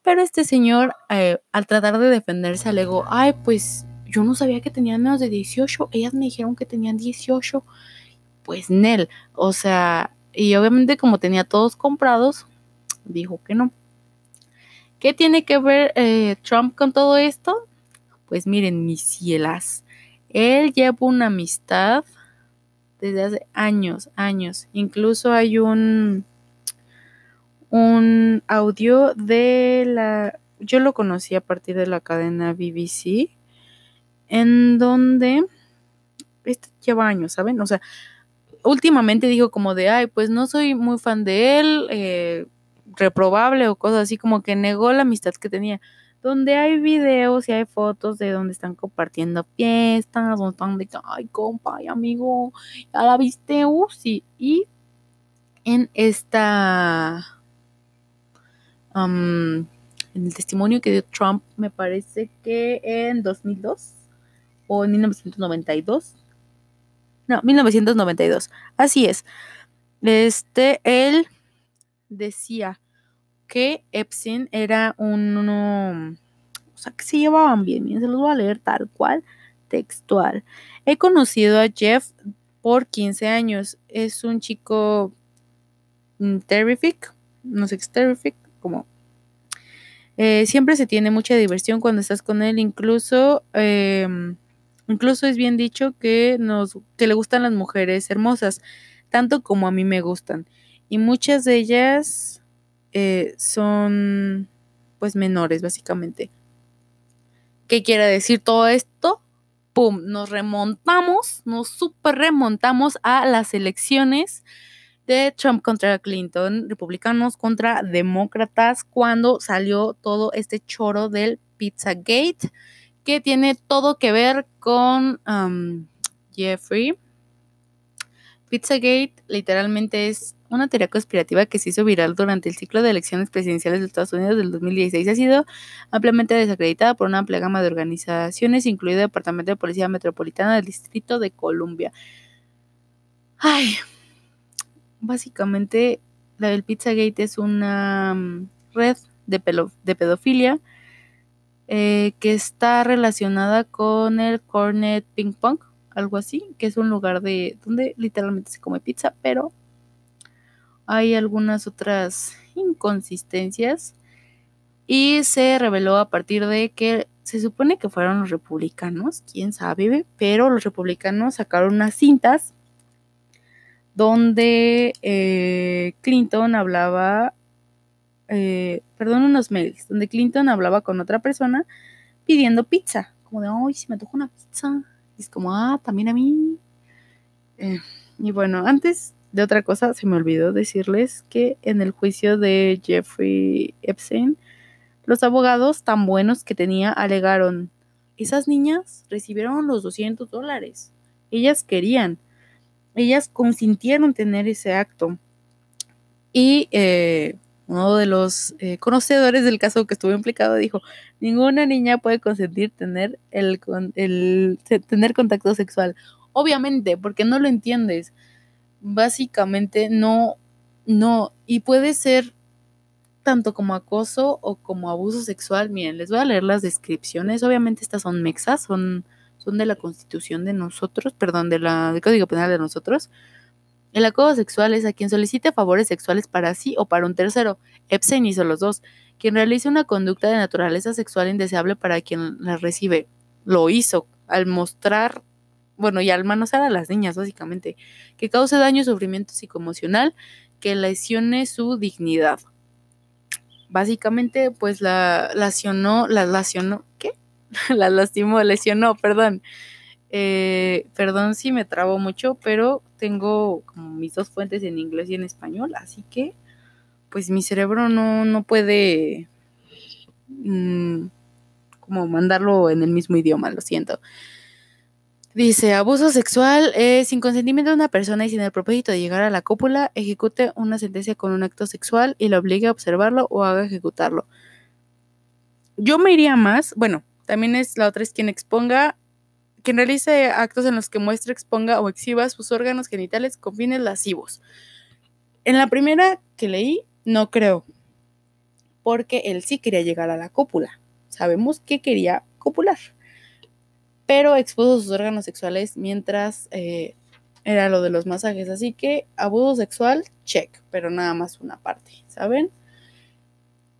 pero este señor, eh, al tratar de defenderse, alegó, ay, pues yo no sabía que tenían menos de 18, ellas me dijeron que tenían 18, pues Nel, o sea, y obviamente como tenía todos comprados, dijo que no. ¿Qué tiene que ver eh, Trump con todo esto? Pues miren, mis cielas, él lleva una amistad desde hace años, años. Incluso hay un, un audio de la, yo lo conocí a partir de la cadena BBC, en donde, esto lleva años, ¿saben? O sea, últimamente digo como de, ay, pues no soy muy fan de él, eh, reprobable o cosas así, como que negó la amistad que tenía. Donde hay videos y hay fotos de donde están compartiendo fiestas, donde están de, ay, compa, y amigo, ya la viste, uh, sí. Y en esta, en el testimonio que dio Trump, me parece que en 2002 o en 1992. No, 1992. Así es. Este, él decía que Epstein era uno, o sea, que se llevaban bien, bien, se los voy a leer tal cual, textual. He conocido a Jeff por 15 años, es un chico mm, terrific, no sé es terrific, como eh, siempre se tiene mucha diversión cuando estás con él, incluso, em, incluso es bien dicho que, nos, que le gustan las mujeres hermosas, tanto como a mí me gustan. Y muchas de ellas eh, son pues menores básicamente. ¿Qué quiere decir todo esto? ¡Pum! Nos remontamos, nos super remontamos a las elecciones de Trump contra Clinton, republicanos contra demócratas, cuando salió todo este choro del Pizzagate, que tiene todo que ver con um, Jeffrey. Pizzagate literalmente es una teoría conspirativa que se hizo viral durante el ciclo de elecciones presidenciales de Estados Unidos del 2016 ha sido ampliamente desacreditada por una amplia gama de organizaciones, incluido el Departamento de Policía Metropolitana del Distrito de Columbia. Ay, básicamente la del Pizzagate es una mm, red de, pedofilia eh, que está relacionada con el Cornet Ping Pong, algo así, que es un lugar de donde literalmente se come pizza, pero hay algunas otras inconsistencias y se reveló a partir de que se supone que fueron los republicanos, quién sabe, pero los republicanos sacaron unas cintas donde eh, Clinton hablaba, eh, perdón, unos mails, donde Clinton hablaba con otra persona pidiendo pizza, como de, ay, si me toca una pizza. Y es como, ah, también a mí. Eh, y bueno, antes de otra cosa, se me olvidó decirles que en el juicio de Jeffrey Epstein, los abogados tan buenos que tenía alegaron, esas niñas recibieron los 200 dólares. Ellas querían, ellas consintieron tener ese acto. Y eh, uno de los eh, conocedores del caso que estuvo implicado dijo, ninguna niña puede consentir tener, el, el, tener contacto sexual. Obviamente, porque no lo entiendes. Básicamente no, no, y puede ser tanto como acoso o como abuso sexual. Miren, les voy a leer las descripciones. Obviamente estas son mexas, son, son de la constitución de nosotros, perdón, de la, del Código Penal de nosotros. El acoso sexual es a quien solicite favores sexuales para sí o para un tercero. Epstein hizo los dos. Quien realice una conducta de naturaleza sexual indeseable para quien la recibe. Lo hizo al mostrar, bueno, y al manosear a las niñas, básicamente, que cause daño sufrimiento psicoemocional, que lesione su dignidad básicamente pues la lacionó, la lacionó, ¿qué? la lastimó, lesionó, perdón. Eh, perdón si me trabo mucho, pero tengo como mis dos fuentes en inglés y en español, así que pues mi cerebro no, no puede mm, como mandarlo en el mismo idioma, lo siento. Dice, abuso sexual eh, sin consentimiento de una persona y sin el propósito de llegar a la cópula, ejecute una sentencia con un acto sexual y lo obligue a observarlo o haga ejecutarlo. Yo me iría más, bueno, también es la otra es quien exponga, quien realice actos en los que muestre, exponga o exhiba sus órganos genitales con fines lascivos. En la primera que leí, no creo, porque él sí quería llegar a la cópula. Sabemos que quería copular pero expuso sus órganos sexuales mientras eh, era lo de los masajes. Así que abuso sexual, check, pero nada más una parte, ¿saben?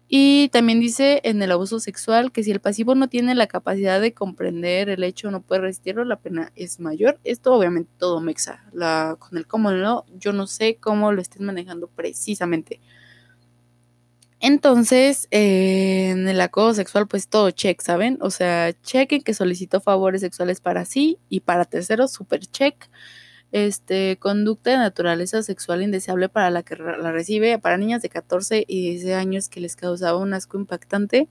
Y también dice en el abuso sexual que si el pasivo no tiene la capacidad de comprender el hecho, no puede resistirlo, la pena es mayor. Esto obviamente todo mexa. La, con el cómo no, yo no sé cómo lo estén manejando precisamente. Entonces, en el acoso sexual, pues todo check, ¿saben? O sea, chequen que solicitó favores sexuales para sí y para terceros, super check. Este, conducta de naturaleza sexual indeseable para la que la recibe, para niñas de 14 y 16 años que les causaba un asco impactante,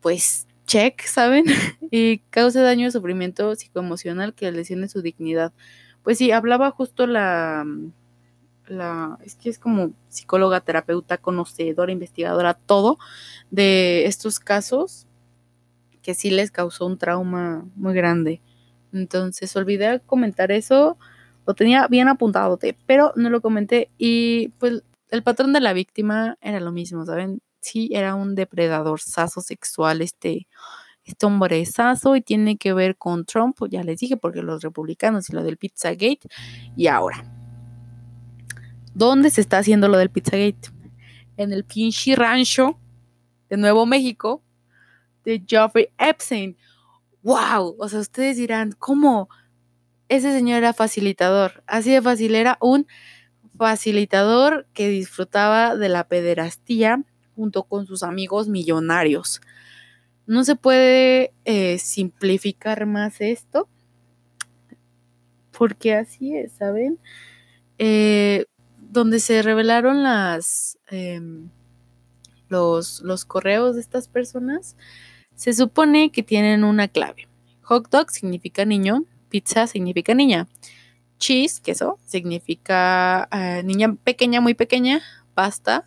pues check, ¿saben? y causa daño y sufrimiento psicoemocional que lesione su dignidad. Pues sí, hablaba justo la la, es que es como psicóloga, terapeuta, conocedora, investigadora, todo de estos casos que sí les causó un trauma muy grande. Entonces olvidé comentar eso, lo tenía bien apuntado, pero no lo comenté y pues el patrón de la víctima era lo mismo, ¿saben? Sí, era un depredador sazo sexual, este, este hombrezazo y tiene que ver con Trump, ya les dije, porque los republicanos y lo del Pizzagate y ahora ¿Dónde se está haciendo lo del Pizzagate? En el pinche rancho de Nuevo México de Jeffrey Epstein. ¡Wow! O sea, ustedes dirán, ¿cómo? Ese señor era facilitador. Así de fácil, era un facilitador que disfrutaba de la pederastía junto con sus amigos millonarios. No se puede eh, simplificar más esto, porque así es, ¿saben? Eh, donde se revelaron las, em, los, los correos de estas personas, se supone que tienen una clave. Hot dog significa niño, pizza significa niña, cheese, queso, significa eh, niña pequeña, muy pequeña, pasta,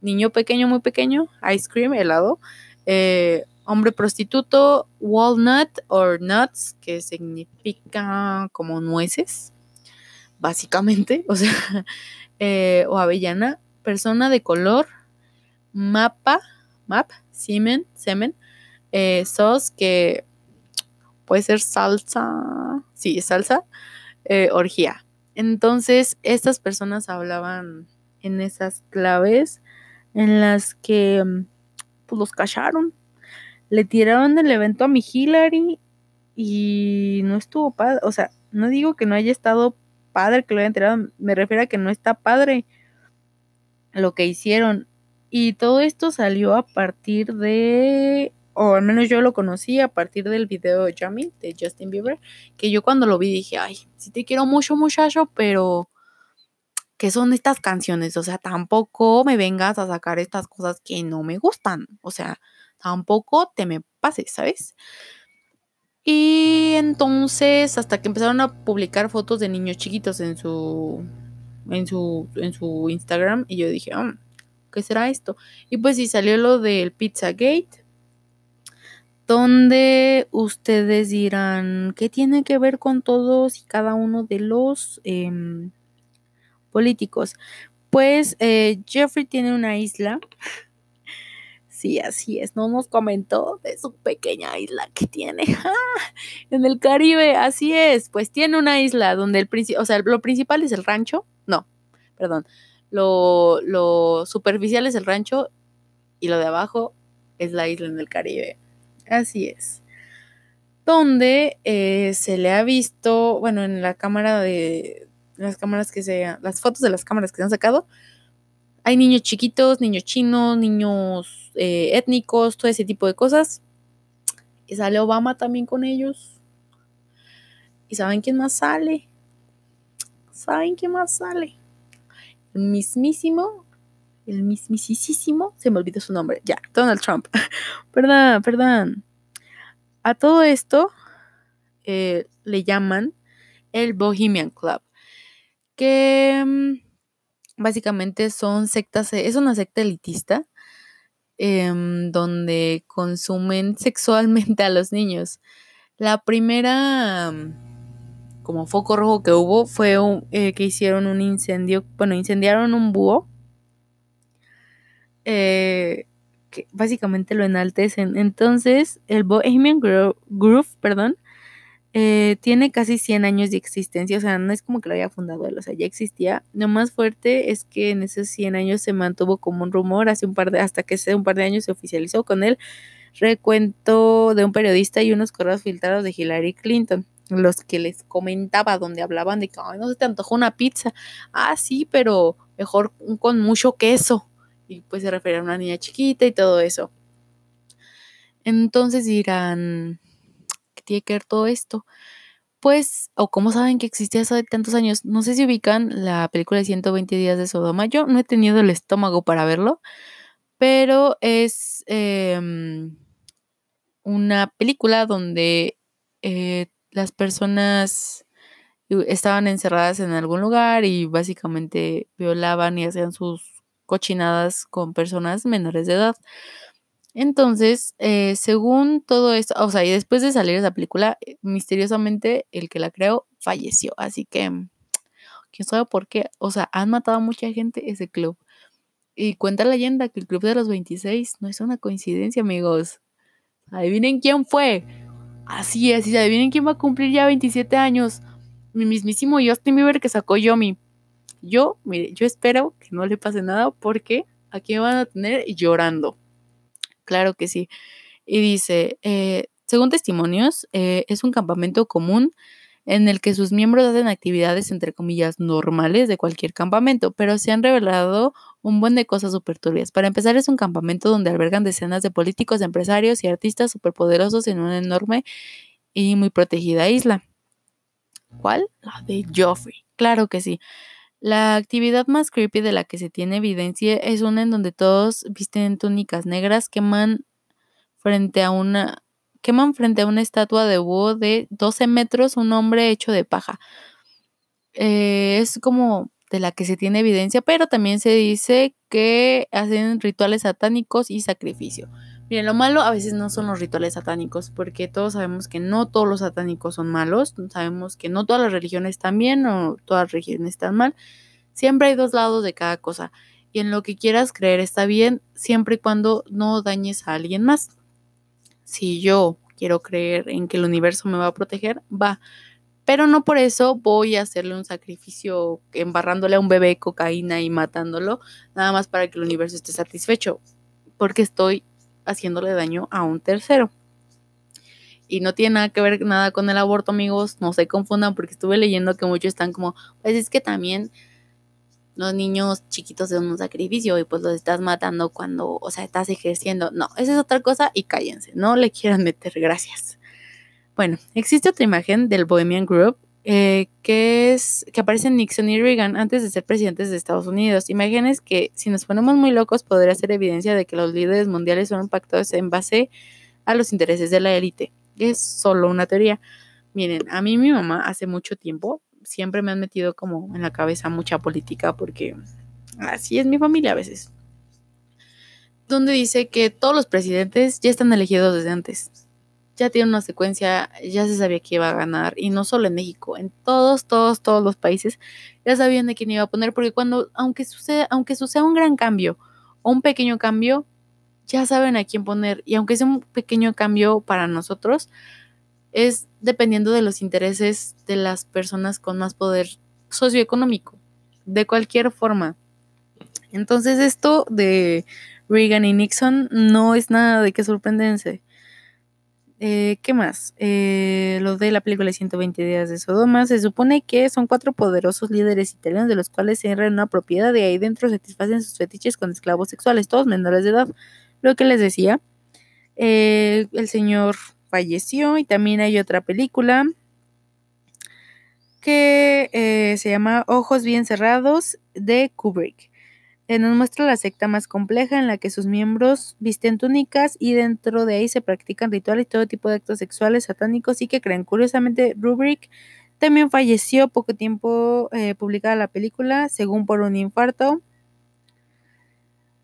niño pequeño, muy pequeño, ice cream, helado, eh, hombre prostituto, walnut or nuts, que significa como nueces, básicamente, o sea, eh, o avellana, persona de color, mapa, map, semen, semen, eh, sos que puede ser salsa, sí, salsa, eh, orgía. Entonces, estas personas hablaban en esas claves en las que pues, los cacharon. Le tiraron el evento a mi Hillary y no estuvo padre. O sea, no digo que no haya estado padre que lo hayan tirado, me refiero a que no está padre lo que hicieron. Y todo esto salió a partir de, o al menos yo lo conocí a partir del video Yummy de Justin Bieber, que yo cuando lo vi dije, ay, sí te quiero mucho muchacho, pero ¿qué son estas canciones? O sea, tampoco me vengas a sacar estas cosas que no me gustan. O sea, tampoco te me pases, ¿sabes? Y entonces, hasta que empezaron a publicar fotos de niños chiquitos en su en su en su Instagram y yo dije, oh, ¿qué será esto? Y pues sí salió lo del Pizzagate donde ustedes dirán, ¿qué tiene que ver con todos y cada uno de los em, políticos? Pues eh, Jeffrey tiene una isla Sí, así es. No nos comentó de su pequeña isla que tiene en el Caribe. Así es. Pues tiene una isla donde el principal, o sea, lo principal es el rancho. No, perdón. Lo, lo superficial es el rancho y lo de abajo es la isla en el Caribe. Así es. Donde eh, se le ha visto, bueno, en la cámara de las cámaras que se, las fotos de las cámaras que se han sacado, hay niños chiquitos, niños chinos, niños eh, étnicos, todo ese tipo de cosas. Y sale Obama también con ellos. ¿Y saben quién más sale? ¿Saben quién más sale? El mismísimo, el mismísimo, se me olvidó su nombre, ya, Donald Trump. perdón, perdón. A todo esto eh, le llaman el Bohemian Club, que mm, básicamente son sectas, es una secta elitista em, donde consumen sexualmente a los niños. La primera mm, como foco rojo que hubo fue eh, que hicieron un incendio, bueno, incendiaron un búho, eh, que básicamente lo enaltecen. Entonces, el Bohemian Groove, perdón, eh, tiene casi 100 años de existencia, o sea, no es como que lo haya fundado él, o sea, ya existía. Lo más fuerte es que en esos 100 años se mantuvo como un rumor, hace un par de, hasta que hace un par de años se oficializó con él recuento de un periodista y unos correos filtrados de Hillary Clinton, los que les comentaba, donde hablaban de que, no se te antojó una pizza. Ah, sí, pero mejor con mucho queso. Y pues se refería a una niña chiquita y todo eso. Entonces dirán, tiene que ver todo esto? Pues, o cómo saben que existía de tantos años. No sé si ubican la película de 120 días de Sodoma. Yo no he tenido el estómago para verlo, pero es em, una película donde eh, las personas estaban encerradas en algún lugar y básicamente violaban y hacían sus cochinadas con personas menores de edad. Entonces, eh, según todo esto, o sea, y después de salir esa película, eh, misteriosamente el que la creó falleció. Así que, mm, quién sabe por qué. O sea, han matado a mucha gente ese club. Y cuenta la leyenda que el club de los 26 no es una coincidencia, amigos. Adivinen quién fue. Así es, y adivinen quién va a cumplir ya 27 años. Mi mismísimo Justin Bieber que sacó Yomi. Yo, mire, yo espero que no le pase nada porque aquí me van a tener llorando. Claro que sí. Y dice, eh, según testimonios, eh, es un campamento común en el que sus miembros hacen actividades entre comillas normales de cualquier campamento, pero se han revelado un buen de cosas súper turbias. Para empezar, es un campamento donde albergan decenas de políticos, empresarios y artistas superpoderosos en una enorme y muy protegida isla. ¿Cuál? La de Joffrey. Claro que sí. La actividad más creepy de la que se tiene evidencia es una en donde todos visten túnicas negras, queman frente a una queman frente a una estatua de búho de 12 metros un hombre hecho de paja. Eh, es como de la que se tiene evidencia, pero también se dice que hacen rituales satánicos y sacrificio. Miren, lo malo a veces no son los rituales satánicos, porque todos sabemos que no todos los satánicos son malos, sabemos que no todas las religiones están bien o todas las religiones están mal. Siempre hay dos lados de cada cosa. Y en lo que quieras creer está bien, siempre y cuando no dañes a alguien más. Si yo quiero creer en que el universo me va a proteger, va. Pero no por eso voy a hacerle un sacrificio embarrándole a un bebé cocaína y matándolo, nada más para que el universo esté satisfecho, porque estoy haciéndole daño a un tercero. Y no tiene nada que ver nada con el aborto, amigos. No se confundan porque estuve leyendo que muchos están como, pues es que también los niños chiquitos son un sacrificio y pues los estás matando cuando, o sea, estás ejerciendo. No, esa es otra cosa y cállense, no le quieran meter gracias. Bueno, existe otra imagen del Bohemian Group eh, que es que aparecen Nixon y Reagan antes de ser presidentes de Estados Unidos. Imágenes que, si nos ponemos muy locos, podría ser evidencia de que los líderes mundiales son pactados en base a los intereses de la élite. Es solo una teoría. Miren, a mí mi mamá hace mucho tiempo siempre me han metido como en la cabeza mucha política porque así es mi familia a veces. Donde dice que todos los presidentes ya están elegidos desde antes ya tiene una secuencia, ya se sabía que iba a ganar, y no solo en México, en todos, todos, todos los países, ya sabían de quién iba a poner, porque cuando, aunque suceda, aunque suceda un gran cambio o un pequeño cambio, ya saben a quién poner, y aunque sea un pequeño cambio para nosotros, es dependiendo de los intereses de las personas con más poder socioeconómico, de cualquier forma. Entonces esto de Reagan y Nixon no es nada de que sorprendense. Eh, ¿Qué más? Eh, lo de la película 120 días de Sodoma. Se supone que son cuatro poderosos líderes italianos de los cuales se entra en una propiedad y ahí dentro satisfacen sus fetiches con esclavos sexuales, todos menores de edad. Lo que les decía, eh, el señor falleció y también hay otra película que se llama Ojos bien cerrados de Kubrick. Eh, nos muestra la secta más compleja en la que sus miembros visten túnicas y dentro de ahí se practican rituales y todo tipo de actos sexuales satánicos y que creen. Curiosamente, Rubric también falleció poco tiempo eh, publicada la película, según por un infarto.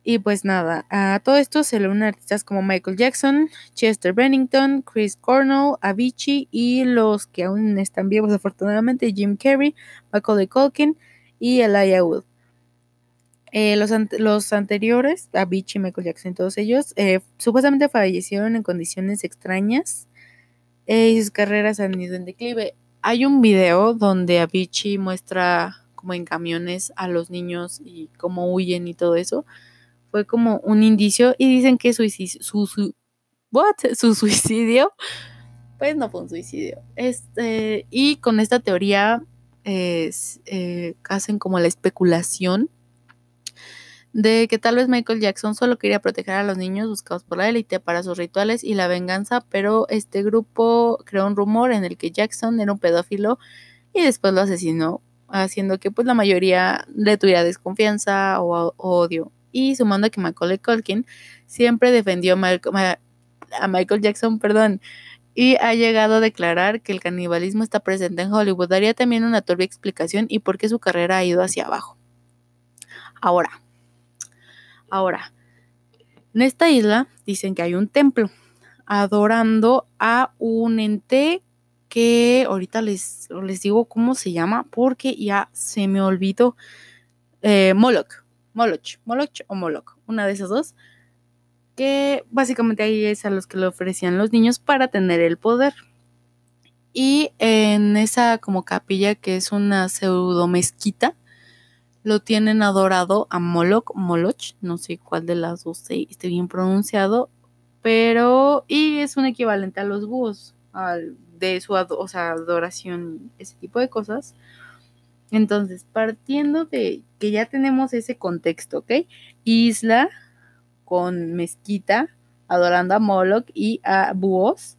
Y pues nada, a todo esto se le unen artistas como Michael Jackson, Chester Bennington, Chris Cornell, Avicii y los que aún están vivos afortunadamente, Jim Carrey, Michael Culkin y Elijah Wood. Eh, los, los, anteriores, Avicii, Michael Jackson, todos ellos, eh, supuestamente fallecieron en condiciones extrañas eh, y sus carreras han ido en declive. Hay un video donde Avicii muestra como en camiones a los niños y cómo huyen y todo eso. Fue como un indicio y dicen que suicidio, su, su, what? su suicidio, pues no fue un suicidio. Este, y con esta teoría hacen como la especulación de que tal vez Michael Jackson solo quería proteger a los niños buscados por la élite para sus rituales y la venganza, pero este grupo creó un rumor en el que Jackson era un pedófilo y después lo asesinó, haciendo que pues la mayoría le tuviera desconfianza o, odio. Y sumando a que Macaulay Culkin siempre defendió a Michael Jackson, perdón, y ha llegado a declarar que el canibalismo está presente en Hollywood. Daría también una turbia explicación y por qué su carrera ha ido hacia abajo. Ahora, Ahora, en esta isla dicen que hay un templo adorando a un ente que ahorita les, les digo cómo se llama porque ya se me olvidó. Eh, Moloch, Moloch, Moloch o Moloch, una de esas dos. Que básicamente ahí es a los que le ofrecían los niños para tener el poder. Y en esa como capilla que es una pseudo mezquita, lo tienen adorado a Moloch, Moloch, no sé cuál de las dos esté bien pronunciado, pero y es un equivalente a los búhos, de su adoración, ese tipo de cosas. Entonces, partiendo de que ya tenemos ese contexto, ¿ok? Isla con mezquita, adorando a Moloch y a búhos,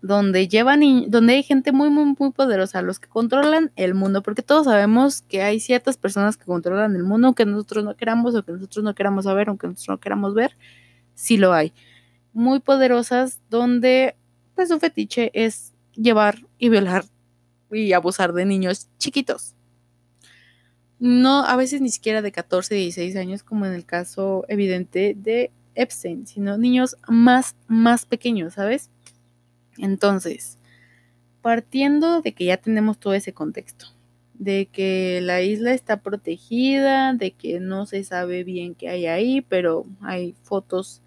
donde llevan donde hay gente muy muy muy poderosa, los que controlan el mundo, porque todos sabemos que hay ciertas personas que controlan el mundo, aunque nosotros no queramos o que nosotros no queramos saber, aunque nosotros no queramos ver, sí lo hay. Muy poderosas donde pues su fetiche es llevar y violar y abusar de niños chiquitos. No, a veces ni siquiera de 14, 16 años, como en el caso evidente de Epstein, sino niños más, más pequeños, ¿sabes? Entonces, partiendo de que ya tenemos todo ese contexto, de que la isla está protegida, de que no se sabe bien qué hay ahí, pero hay fotos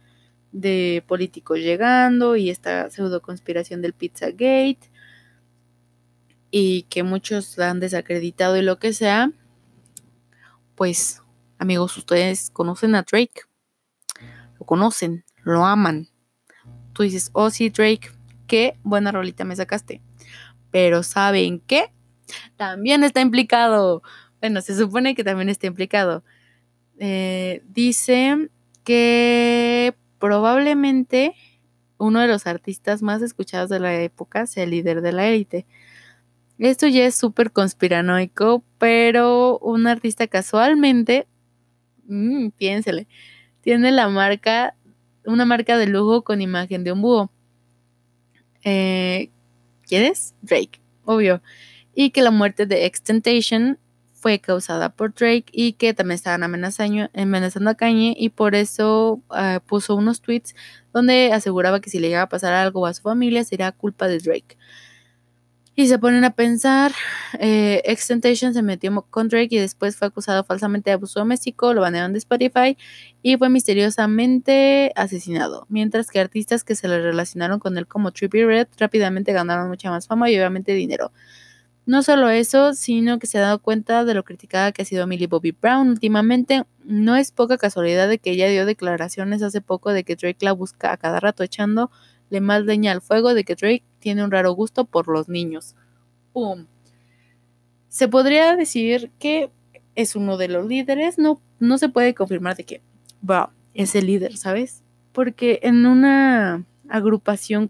de políticos llegando y esta pseudo conspiración del Pizzagate y que muchos la han desacreditado y lo que sea, pues amigos, ustedes conocen a Drake, lo conocen, lo aman. Tú dices, oh sí, Drake, que buena rolita me sacaste. Pero ¿saben qué? También está implicado. Bueno, se supone que también está implicado. Eh, dice que probablemente uno de los artistas más escuchados de la época sea el líder de la élite. Esto ya es súper conspiranoico, pero un artista casualmente, mmm, piénsele, tiene la marca, una marca de lujo con imagen de un búho. Eh, ¿Quién es? Drake, obvio. Y que la muerte de Extentation fue causada por Drake y que también estaban amenazando, a Kanye y por eso uh, puso unos tweets donde aseguraba que si le llegaba a pasar algo a su familia sería culpa de Drake. Y se ponen a pensar, eh, Extentation se metió con Drake y después fue acusado falsamente de abuso doméstico, lo banearon de Spotify y fue misteriosamente asesinado. Mientras que artistas que se le relacionaron con él como Trippie Red rápidamente ganaron mucha más fama y obviamente dinero. No solo eso, sino que se ha dado cuenta de lo criticada que ha sido Millie Bobby Brown últimamente. No es poca casualidad de que ella dio declaraciones hace poco de que Drake la busca a cada rato echándole más leña al fuego de que Drake tiene un raro gusto por los niños. ¡Pum! Se podría decir que es uno de los líderes, no, no se puede confirmar de que va, es el líder, ¿sabes? Porque en una agrupación,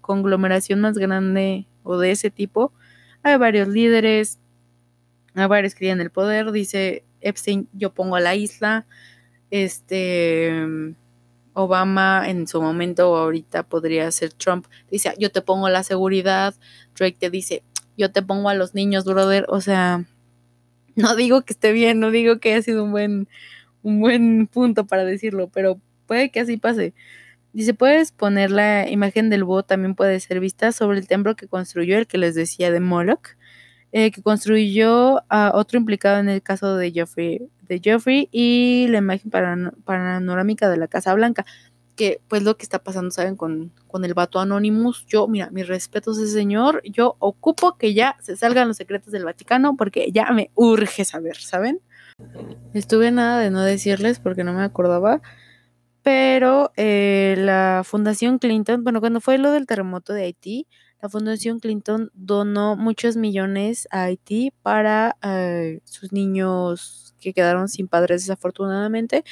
conglomeración más grande o de ese tipo, hay varios líderes, hay varios que tienen el poder. Dice Epstein, yo pongo a la isla. Este Obama en su momento o ahorita podría ser Trump. Dice, yo te pongo la seguridad. Drake te dice, yo te pongo a los niños, brother. O sea, no digo que esté bien, no digo que haya sido un buen, un buen punto para decirlo, pero puede que así pase. Dice, puedes poner la imagen del búho, también puede ser vista sobre el templo que construyó, el que les decía de Moloch, eh, que construyó a otro implicado en el caso de Geoffrey, de Geoffrey y la imagen panorámica de la Casa Blanca, que pues lo que está pasando, ¿saben? Con, con el vato Anonymous. Yo, mira, mis respetos a ese señor, yo ocupo que ya se salgan los secretos del Vaticano porque ya me urge saber, ¿saben? Estuve nada de no decirles porque no me acordaba pero eh, la Fundación Clinton, bueno, cuando fue lo del terremoto de Haití, la Fundación Clinton donó muchos millones a Haití para eh, sus niños que quedaron sin padres desafortunadamente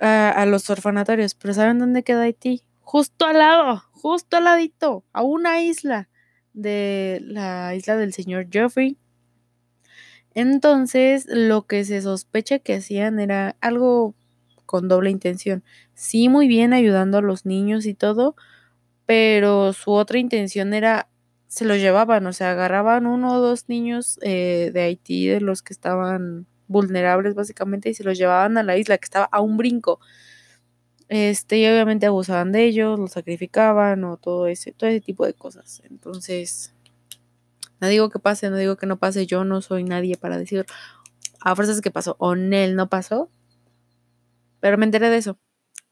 a los orfanatorios. Pero ¿saben dónde queda Haití? Justo al lado, justo al ladito, a una isla de la isla del señor Geoffrey. Entonces, lo que se sospecha que hacían era algo con doble intención. Sí, muy bien ayudando a los niños y todo, pero su otra intención era, se los llevaban, o sea, agarraban uno o dos niños eh, de Haití, de los que estaban vulnerables básicamente, y se los llevaban a la isla que estaba a un brinco. Este, y obviamente abusaban de ellos, los sacrificaban o todo ese, todo ese tipo de cosas. Entonces, no digo que pase, no digo que no pase, yo no soy nadie para decir a fuerzas que pasó o él no pasó, pero me enteré de eso.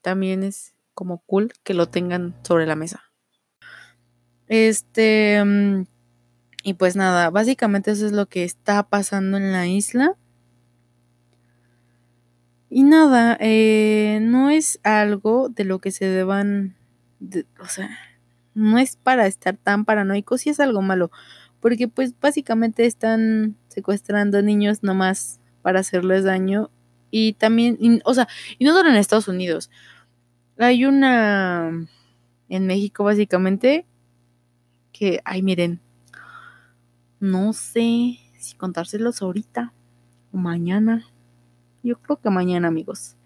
También es como cool que lo tengan sobre la mesa. Este. Mm, y pues nada, básicamente eso es lo que está pasando en la isla. Y nada, eh, no es algo de lo que se deban. o sea, no es para estar tan paranoicos, y es algo malo. Porque pues básicamente están secuestrando niños nomás para hacerles daño y también, o sea, y no solo en Estados Unidos. Hay una en México básicamente que, ay, miren, no sé si contárselos ahorita o mañana. Yo creo que mañana, amigos.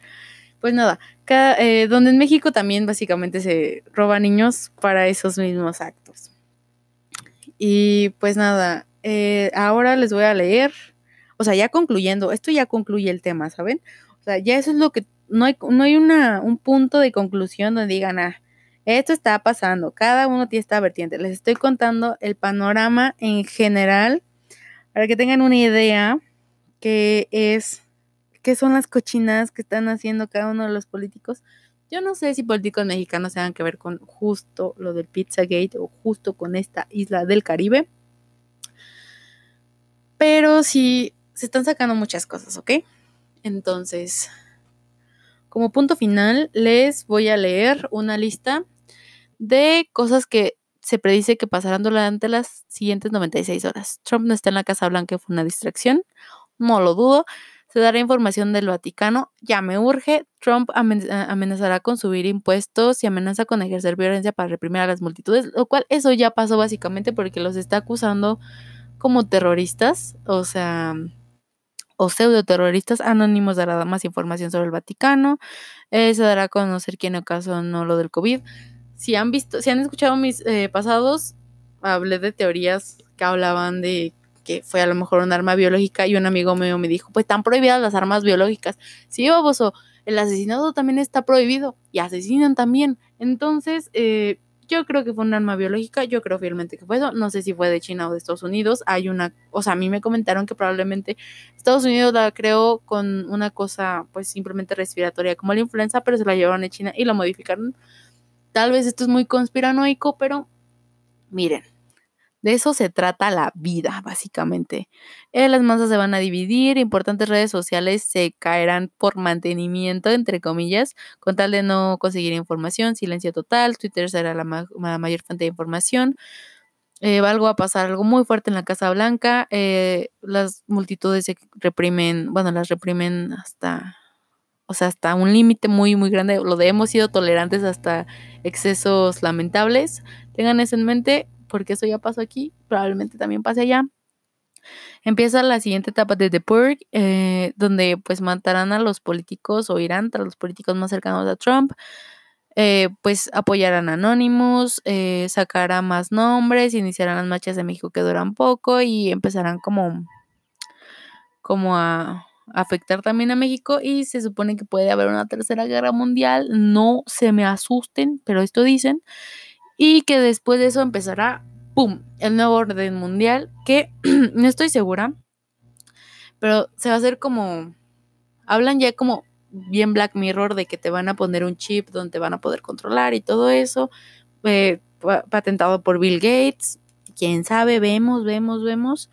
Pues nada, eh, donde en México también básicamente se roba niños para esos mismos actos. Y pues nada, eh, ahora les voy a leer o sea, ya concluyendo, esto ya concluye el tema, ¿saben? O sea, ya eso es lo que, no hay, no hay una, un punto de conclusión donde digan, ah, esto está pasando, cada uno tiene esta vertiente. Les estoy contando el panorama en general para que tengan una idea que es, qué son las cochinadas que están haciendo cada uno de los políticos. Yo no sé si políticos mexicanos tengan que ver con justo lo del Pizzagate o justo con esta isla del Caribe. Pero sí, se están sacando muchas cosas, ¿ok? Entonces, como punto final, les voy a leer una lista de cosas que se predice que pasarán durante las siguientes 96 horas. Trump no está en la Casa Blanca, fue una distracción, no lo dudo. Se dará información del Vaticano, ya me urge. Trump amenazará con subir impuestos y amenaza con ejercer violencia para reprimir a las multitudes, lo cual eso ya pasó básicamente porque los está acusando como terroristas, o sea, o pseudo-terroristas anónimos dará más información sobre el Vaticano, eh, se dará a conocer quién ocasionó lo del COVID. Si han visto, si han escuchado mis eh, pasados, hablé de teorías que hablaban de que fue a lo mejor un arma biológica y un amigo mío me dijo, pues están prohibidas las armas biológicas. Sí, baboso, el asesinato también está prohibido y asesinan también. Entonces, eh, yo creo que fue un arma biológica, yo creo fielmente que fue eso, no sé si fue de China o de Estados Unidos, hay una, o sea, a mí me comentaron que probablemente Estados Unidos la creó con una cosa pues simplemente respiratoria como la influenza, pero se la llevaron a China y la modificaron. Tal vez esto es muy conspiranoico, pero miren, de eso se trata la vida, básicamente. Eh, las masas se van a dividir, importantes redes sociales se caerán por mantenimiento, entre comillas, con tal de no conseguir información, silencio total, Twitter será la, mayor fuente de información. Eh, algo va a pasar, algo muy fuerte en la Casa Blanca. Eh, las multitudes se reprimen, bueno, las reprimen hasta, o sea, hasta un límite muy, muy grande. Lo de hemos sido tolerantes hasta excesos lamentables. Tengan eso en mente porque eso ya pasó aquí, probablemente también pase allá. Empieza la siguiente etapa de The Purge, eh, donde pues matarán a los políticos o irán tras los políticos más cercanos a Trump. Eh, pues apoyarán a Anonymous, eh, sacarán más nombres, iniciarán las marchas de México que duran poco y empezarán como, como a afectar también a México y se supone que puede haber una tercera guerra mundial. No se me asusten, pero esto dicen y que después de eso empezará, ¡pum!, el nuevo orden mundial, que no estoy segura, pero se va a hacer como, hablan ya como bien Black Mirror de que te van a poner un chip donde te van a poder controlar y todo eso, eh, patentado por Bill Gates, quién sabe, vemos, vemos, vemos,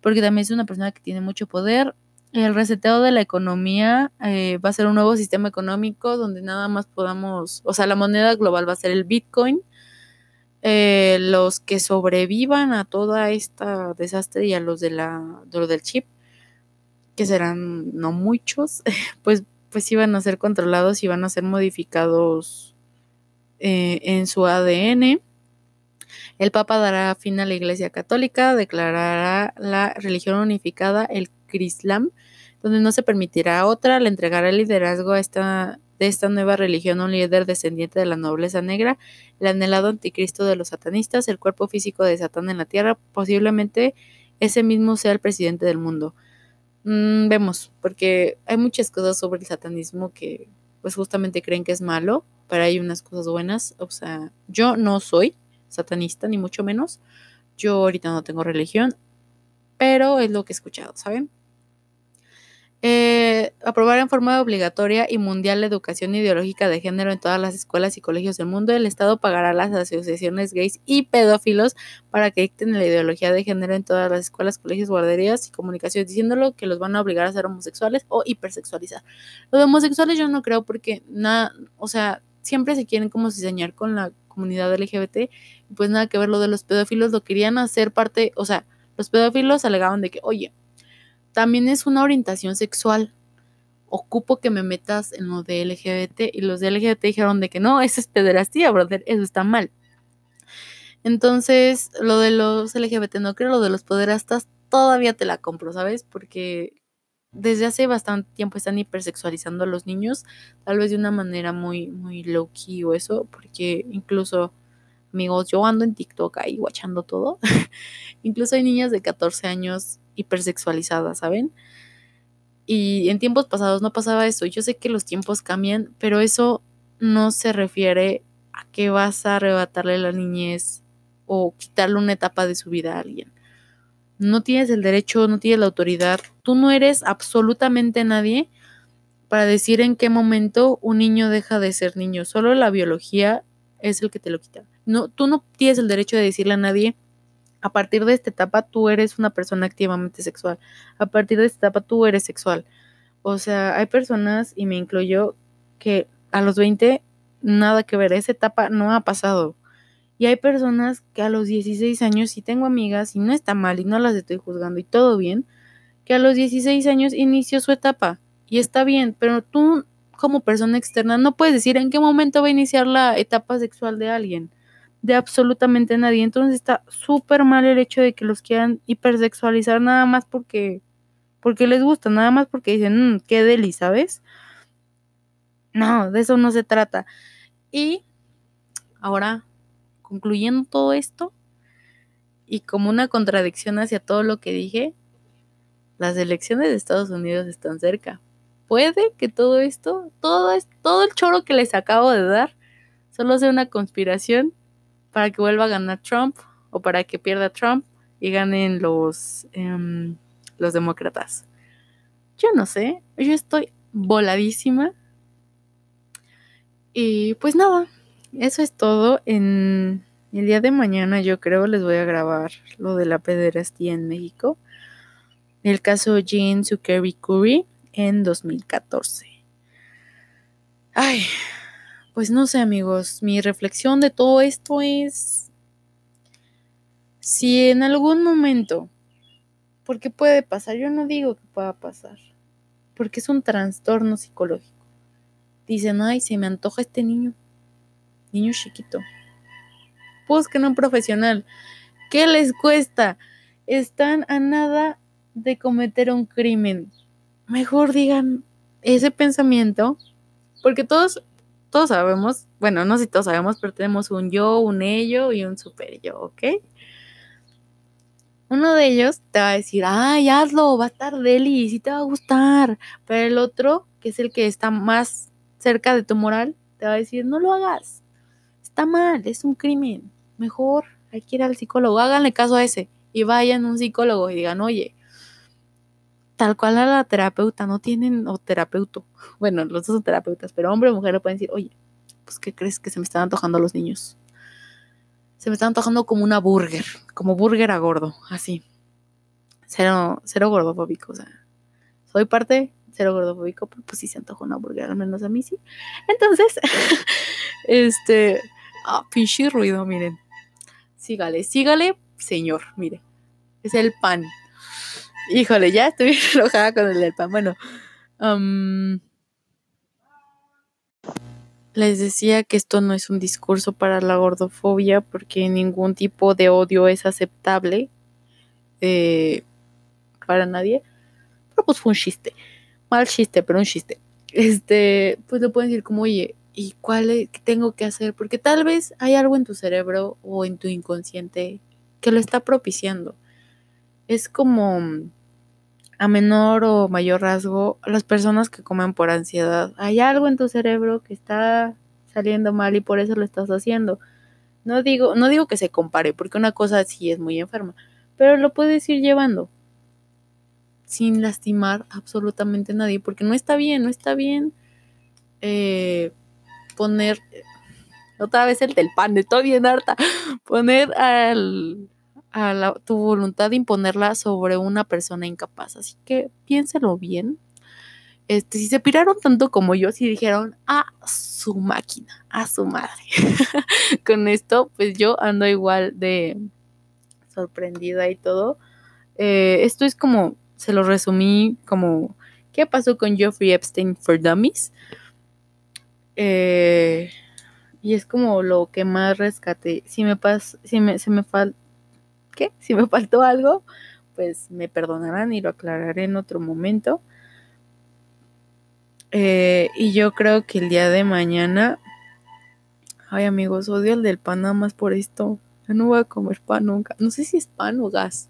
porque también es una persona que tiene mucho poder. El reseteo de la economía eh, va a ser un nuevo sistema económico donde nada más podamos, o sea, la moneda global va a ser el Bitcoin eh, los que sobrevivan a toda esta desastre y a los de la del chip, que serán no muchos, pues pues iban a ser controlados y van a ser modificados eh, en su ADN. El Papa dará fin a la Iglesia Católica, declarará la religión unificada, el Crislam, donde no se permitirá otra, le entregará el liderazgo a esta de esta nueva religión un líder descendiente de la nobleza negra, el anhelado anticristo de los satanistas, el cuerpo físico de Satán en la tierra, posiblemente ese mismo sea el presidente del mundo. Mm, vemos, porque hay muchas cosas sobre el satanismo que pues justamente creen que es malo, pero hay unas cosas buenas. O sea, yo no soy satanista, ni mucho menos. Yo ahorita no tengo religión, pero es lo que he escuchado, ¿saben? Eh, aprobar en forma obligatoria y mundial la educación ideológica de género en todas las escuelas y colegios del mundo. El Estado pagará a las asociaciones gays y pedófilos para que dicten la ideología de género en todas las escuelas, colegios, guarderías y comunicaciones, diciéndolo que los van a obligar a ser homosexuales o hipersexualizar. Los homosexuales yo no creo porque nada, o sea, siempre se quieren como diseñar con la comunidad LGBT, pues nada que ver lo de los pedófilos, lo querían hacer parte, o sea, los pedófilos alegaban de que, oye, también es una orientación sexual. Ocupo que me metas en lo de LGBT y los de LGBT dijeron de que no, eso es pederastía, brother, eso está mal. Entonces, lo de los LGBT no creo, lo de los pederastas todavía te la compro, ¿sabes? Porque desde hace bastante tiempo están hipersexualizando a los niños, tal vez de una manera muy, muy low key o eso, porque incluso, amigos, yo ando en TikTok ahí guachando todo. incluso hay niñas de 14 años hipersexualizada, ¿saben? Y en tiempos pasados no pasaba eso. Yo sé que los tiempos cambian, pero eso no se refiere a que vas a arrebatarle la niñez o quitarle una etapa de su vida a alguien. No tienes el derecho, no tienes la autoridad. Tú no eres absolutamente nadie para decir en qué momento un niño deja de ser niño. Solo la biología es el que te lo quita. No, tú no tienes el derecho de decirle a nadie a partir de esta etapa tú eres una persona activamente sexual. A partir de esta etapa tú eres sexual. O sea, hay personas, y me incluyo, que a los 20 nada que ver, esa etapa no ha pasado. Y hay personas que a los 16 años, y tengo amigas, y no está mal, y no las estoy juzgando, y todo bien, que a los 16 años inició su etapa, y está bien, pero tú como persona externa no puedes decir en qué momento va a iniciar la etapa sexual de alguien, de absolutamente nadie. Entonces está súper mal el hecho de que los quieran hipersexualizar nada más porque, porque les gusta, nada más porque dicen, mmm, qué deli, ¿sabes? No, de eso no se trata. Y ahora, concluyendo todo esto, y como una contradicción hacia todo lo que dije, las elecciones de Estados Unidos están cerca puede que todo esto, todo, todo el choro que les acabo de dar, solo sea una conspiración para que vuelva a ganar Trump o para que pierda Trump y ganen los, em, los demócratas. Yo no sé, yo estoy voladísima. Y pues nada, eso es todo. En el día de mañana yo creo les voy a grabar lo de la pederastía en México. El caso Jean Zuckerby Curry en 2014. Ay, pues no sé amigos, mi reflexión de todo esto es si en algún momento, porque puede pasar, yo no digo que pueda pasar, porque es un trastorno psicológico. Dicen, ay, se me antoja este niño, niño chiquito. Busquen un profesional. ¿Qué les cuesta? Están a nada de cometer un crimen mejor digan ese pensamiento, porque todos, todos sabemos, bueno, no sé si todos sabemos, pero tenemos un yo, un ello y un super yo, ¿ok? Uno de ellos te va a decir, ay, hazlo, va a estar deli, sí te va a gustar. Pero el otro, que es el que está más cerca de tu moral, te va a decir, no lo hagas. Está mal, es un crimen. Mejor hay que ir al psicólogo. Háganle caso a ese y vayan a un psicólogo y digan, oye, tal cual a la terapeuta, no tienen, o terapeuto, bueno, los dos son terapeutas, pero hombre o mujer le pueden decir, oye, pues ¿qué crees que se me están antojando los niños? Se me están antojando como una burger, como burger a gordo, así. Cero, cero gordofóbico, o sea, soy parte cero gordofóbico, pero pues sí se antoja una burger, al menos a mí sí. Entonces, este, ah, pinche ruido, miren. Sígale, sígale, señor, mire. Es el pan. Híjole, ya estoy enojada con el del pan. Bueno, les decía que esto no es un discurso para la gordofobia porque ningún tipo de odio es aceptable eh, para nadie. Pero pues fue un chiste. Mal chiste, pero un chiste. Este, pues lo pueden decir como, oye, ¿y cuál es, qué tengo que hacer? Porque tal vez hay algo en tu cerebro o en tu inconsciente que lo está propiciando es como a menor o mayor rasgo las personas que comen por ansiedad. Hay algo en tu cerebro que está saliendo mal y por eso lo estás haciendo. No digo, no digo que se compare, porque una cosa sí es muy enferma, pero lo puedes ir llevando sin lastimar absolutamente a nadie, porque no está bien, no está bien eh, poner, otra vez el del pan, estoy bien harta, poner al, a tu voluntad de imponerla sobre una persona incapaz. Así que piénselo bien. Este, si se piraron tanto como yo, si dijeron a su máquina, a su madre. Con esto, pues yo ando igual de sorprendida y todo. Eh, esto es como, se lo resumí como, ¿qué pasó con Jeffrey Epstein for Dummies? Eh, y es como lo que más rescate. Si me pas, si me, se me que si me faltó algo, pues me perdonarán y lo aclararé en otro momento. Eh, y yo creo que el día de mañana, ay amigos, odio el del pan nada más por esto. Yo no voy a comer pan nunca. No sé si es pan o gas.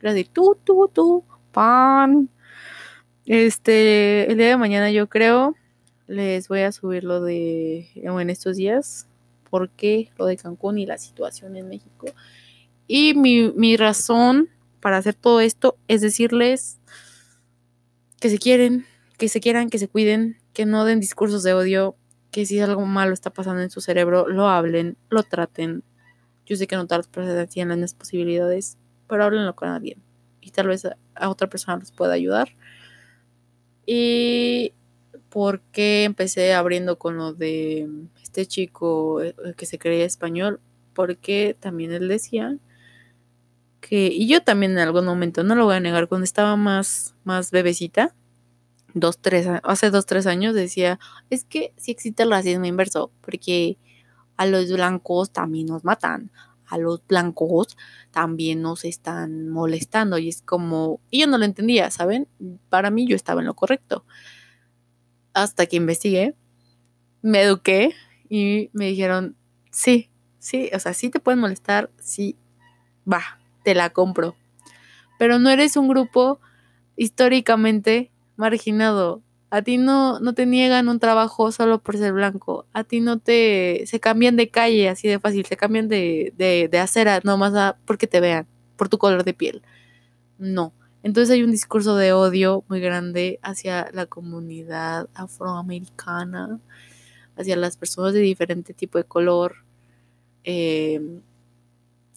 Gracias. Tú, tú, tú, pan. Este, el día de mañana yo creo les voy a subir lo de en estos días porque lo de Cancún y la situación en México y mi, razón para hacer todo esto es decirles que se quieren, que se quieran, que se cuiden, que no den discursos de odio, que si algo malo está pasando en su cerebro, lo hablen, lo traten. Yo sé que no todas las personas tienen las posibilidades, pero háblenlo con alguien. Y tal vez a, otra persona les pueda ayudar. Y porque empecé abriendo con lo de este chico eh, que se creía español, porque también él decía que, y yo también en algún momento, no lo voy a negar, cuando estaba más, más bebecita, dos, tres, hace dos, tres años decía, es que sí existe el racismo inverso, porque a los blancos también nos matan, a los blancos también nos están molestando y es como, y yo no lo entendía, ¿saben? Para mí yo estaba en lo correcto. Hasta que investigué, me eduqué y me dijeron, sí, sí, o sea, sí te pueden molestar, sí, va, te la compro. Pero no eres un grupo históricamente marginado. A ti no, no te niegan un trabajo solo por ser blanco. A ti no te... Se cambian de calle así de fácil. Se cambian de, de, de acera nomás porque te vean, por tu color de piel. No. Entonces hay un discurso de odio muy grande hacia la comunidad afroamericana, hacia las personas de diferente tipo de color. Eh,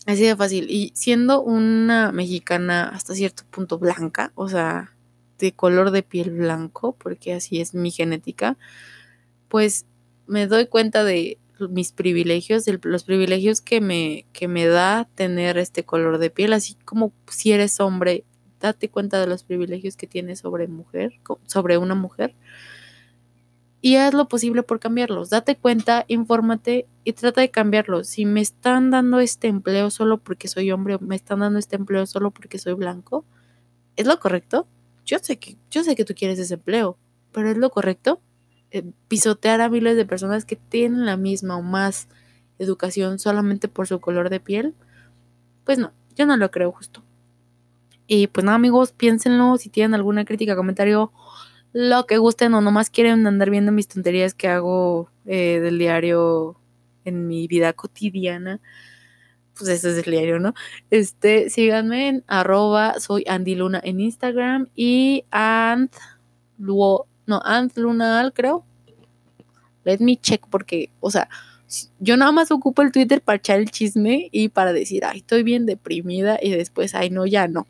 así de fácil. Y siendo una mexicana hasta cierto punto blanca, o sea, de color de piel blanco, porque así es mi genética, pues me doy cuenta de mis privilegios, de los privilegios que me, que me da tener este color de piel, así como si eres hombre, date cuenta de los privilegios que tienes sobre mujer, sobre una mujer, y haz lo posible por cambiarlos. Date cuenta, infórmate y trata de cambiarlos. Si me están dando este empleo solo porque soy hombre o me están dando este empleo solo porque soy blanco, ¿es lo correcto? yo sé que, yo sé que tú quieres ese empleo, pero es lo correcto. Eh, pisotear a miles de personas que tienen la misma o más educación solamente por su color de piel, pues no, yo no lo creo justo. Y pues nada, amigos, piénsenlo. Si tienen alguna crítica, comentario, lo que gusten o nomás quieren andar viendo mis tonterías que hago eh, del diario en mi vida cotidiana, pues ese es el diario, ¿no? Este, síganme en arroba soy en Instagram y and no, and Lunal creo. Let me check porque, o sea, yo nada más ocupo el Twitter para echar el chisme y para decir, ay, estoy bien deprimida y después, ay, no, ya no.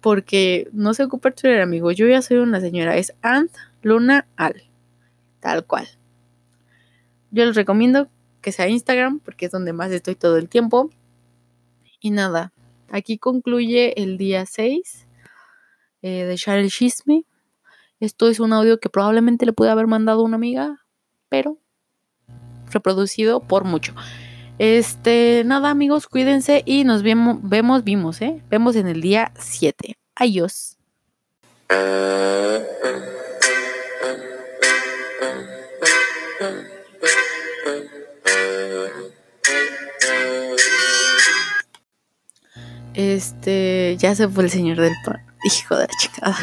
Porque no se ocupa el Twitter, amigo. Yo ya soy una señora. Es Ant Luna Al. Tal cual. Yo les recomiendo que sea Instagram, porque es donde más estoy todo el tiempo. Y nada, aquí concluye el día 6 eh, de echar el chisme. Esto es un audio que probablemente le pude haber mandado una amiga, pero reproducido por mucho. Este, nada amigos, cuídense y nos vemos, vemos, vimos, ¿eh? Vemos en el día 7. Adiós. Este, ya se fue el señor del pan. Hijo de la chingada.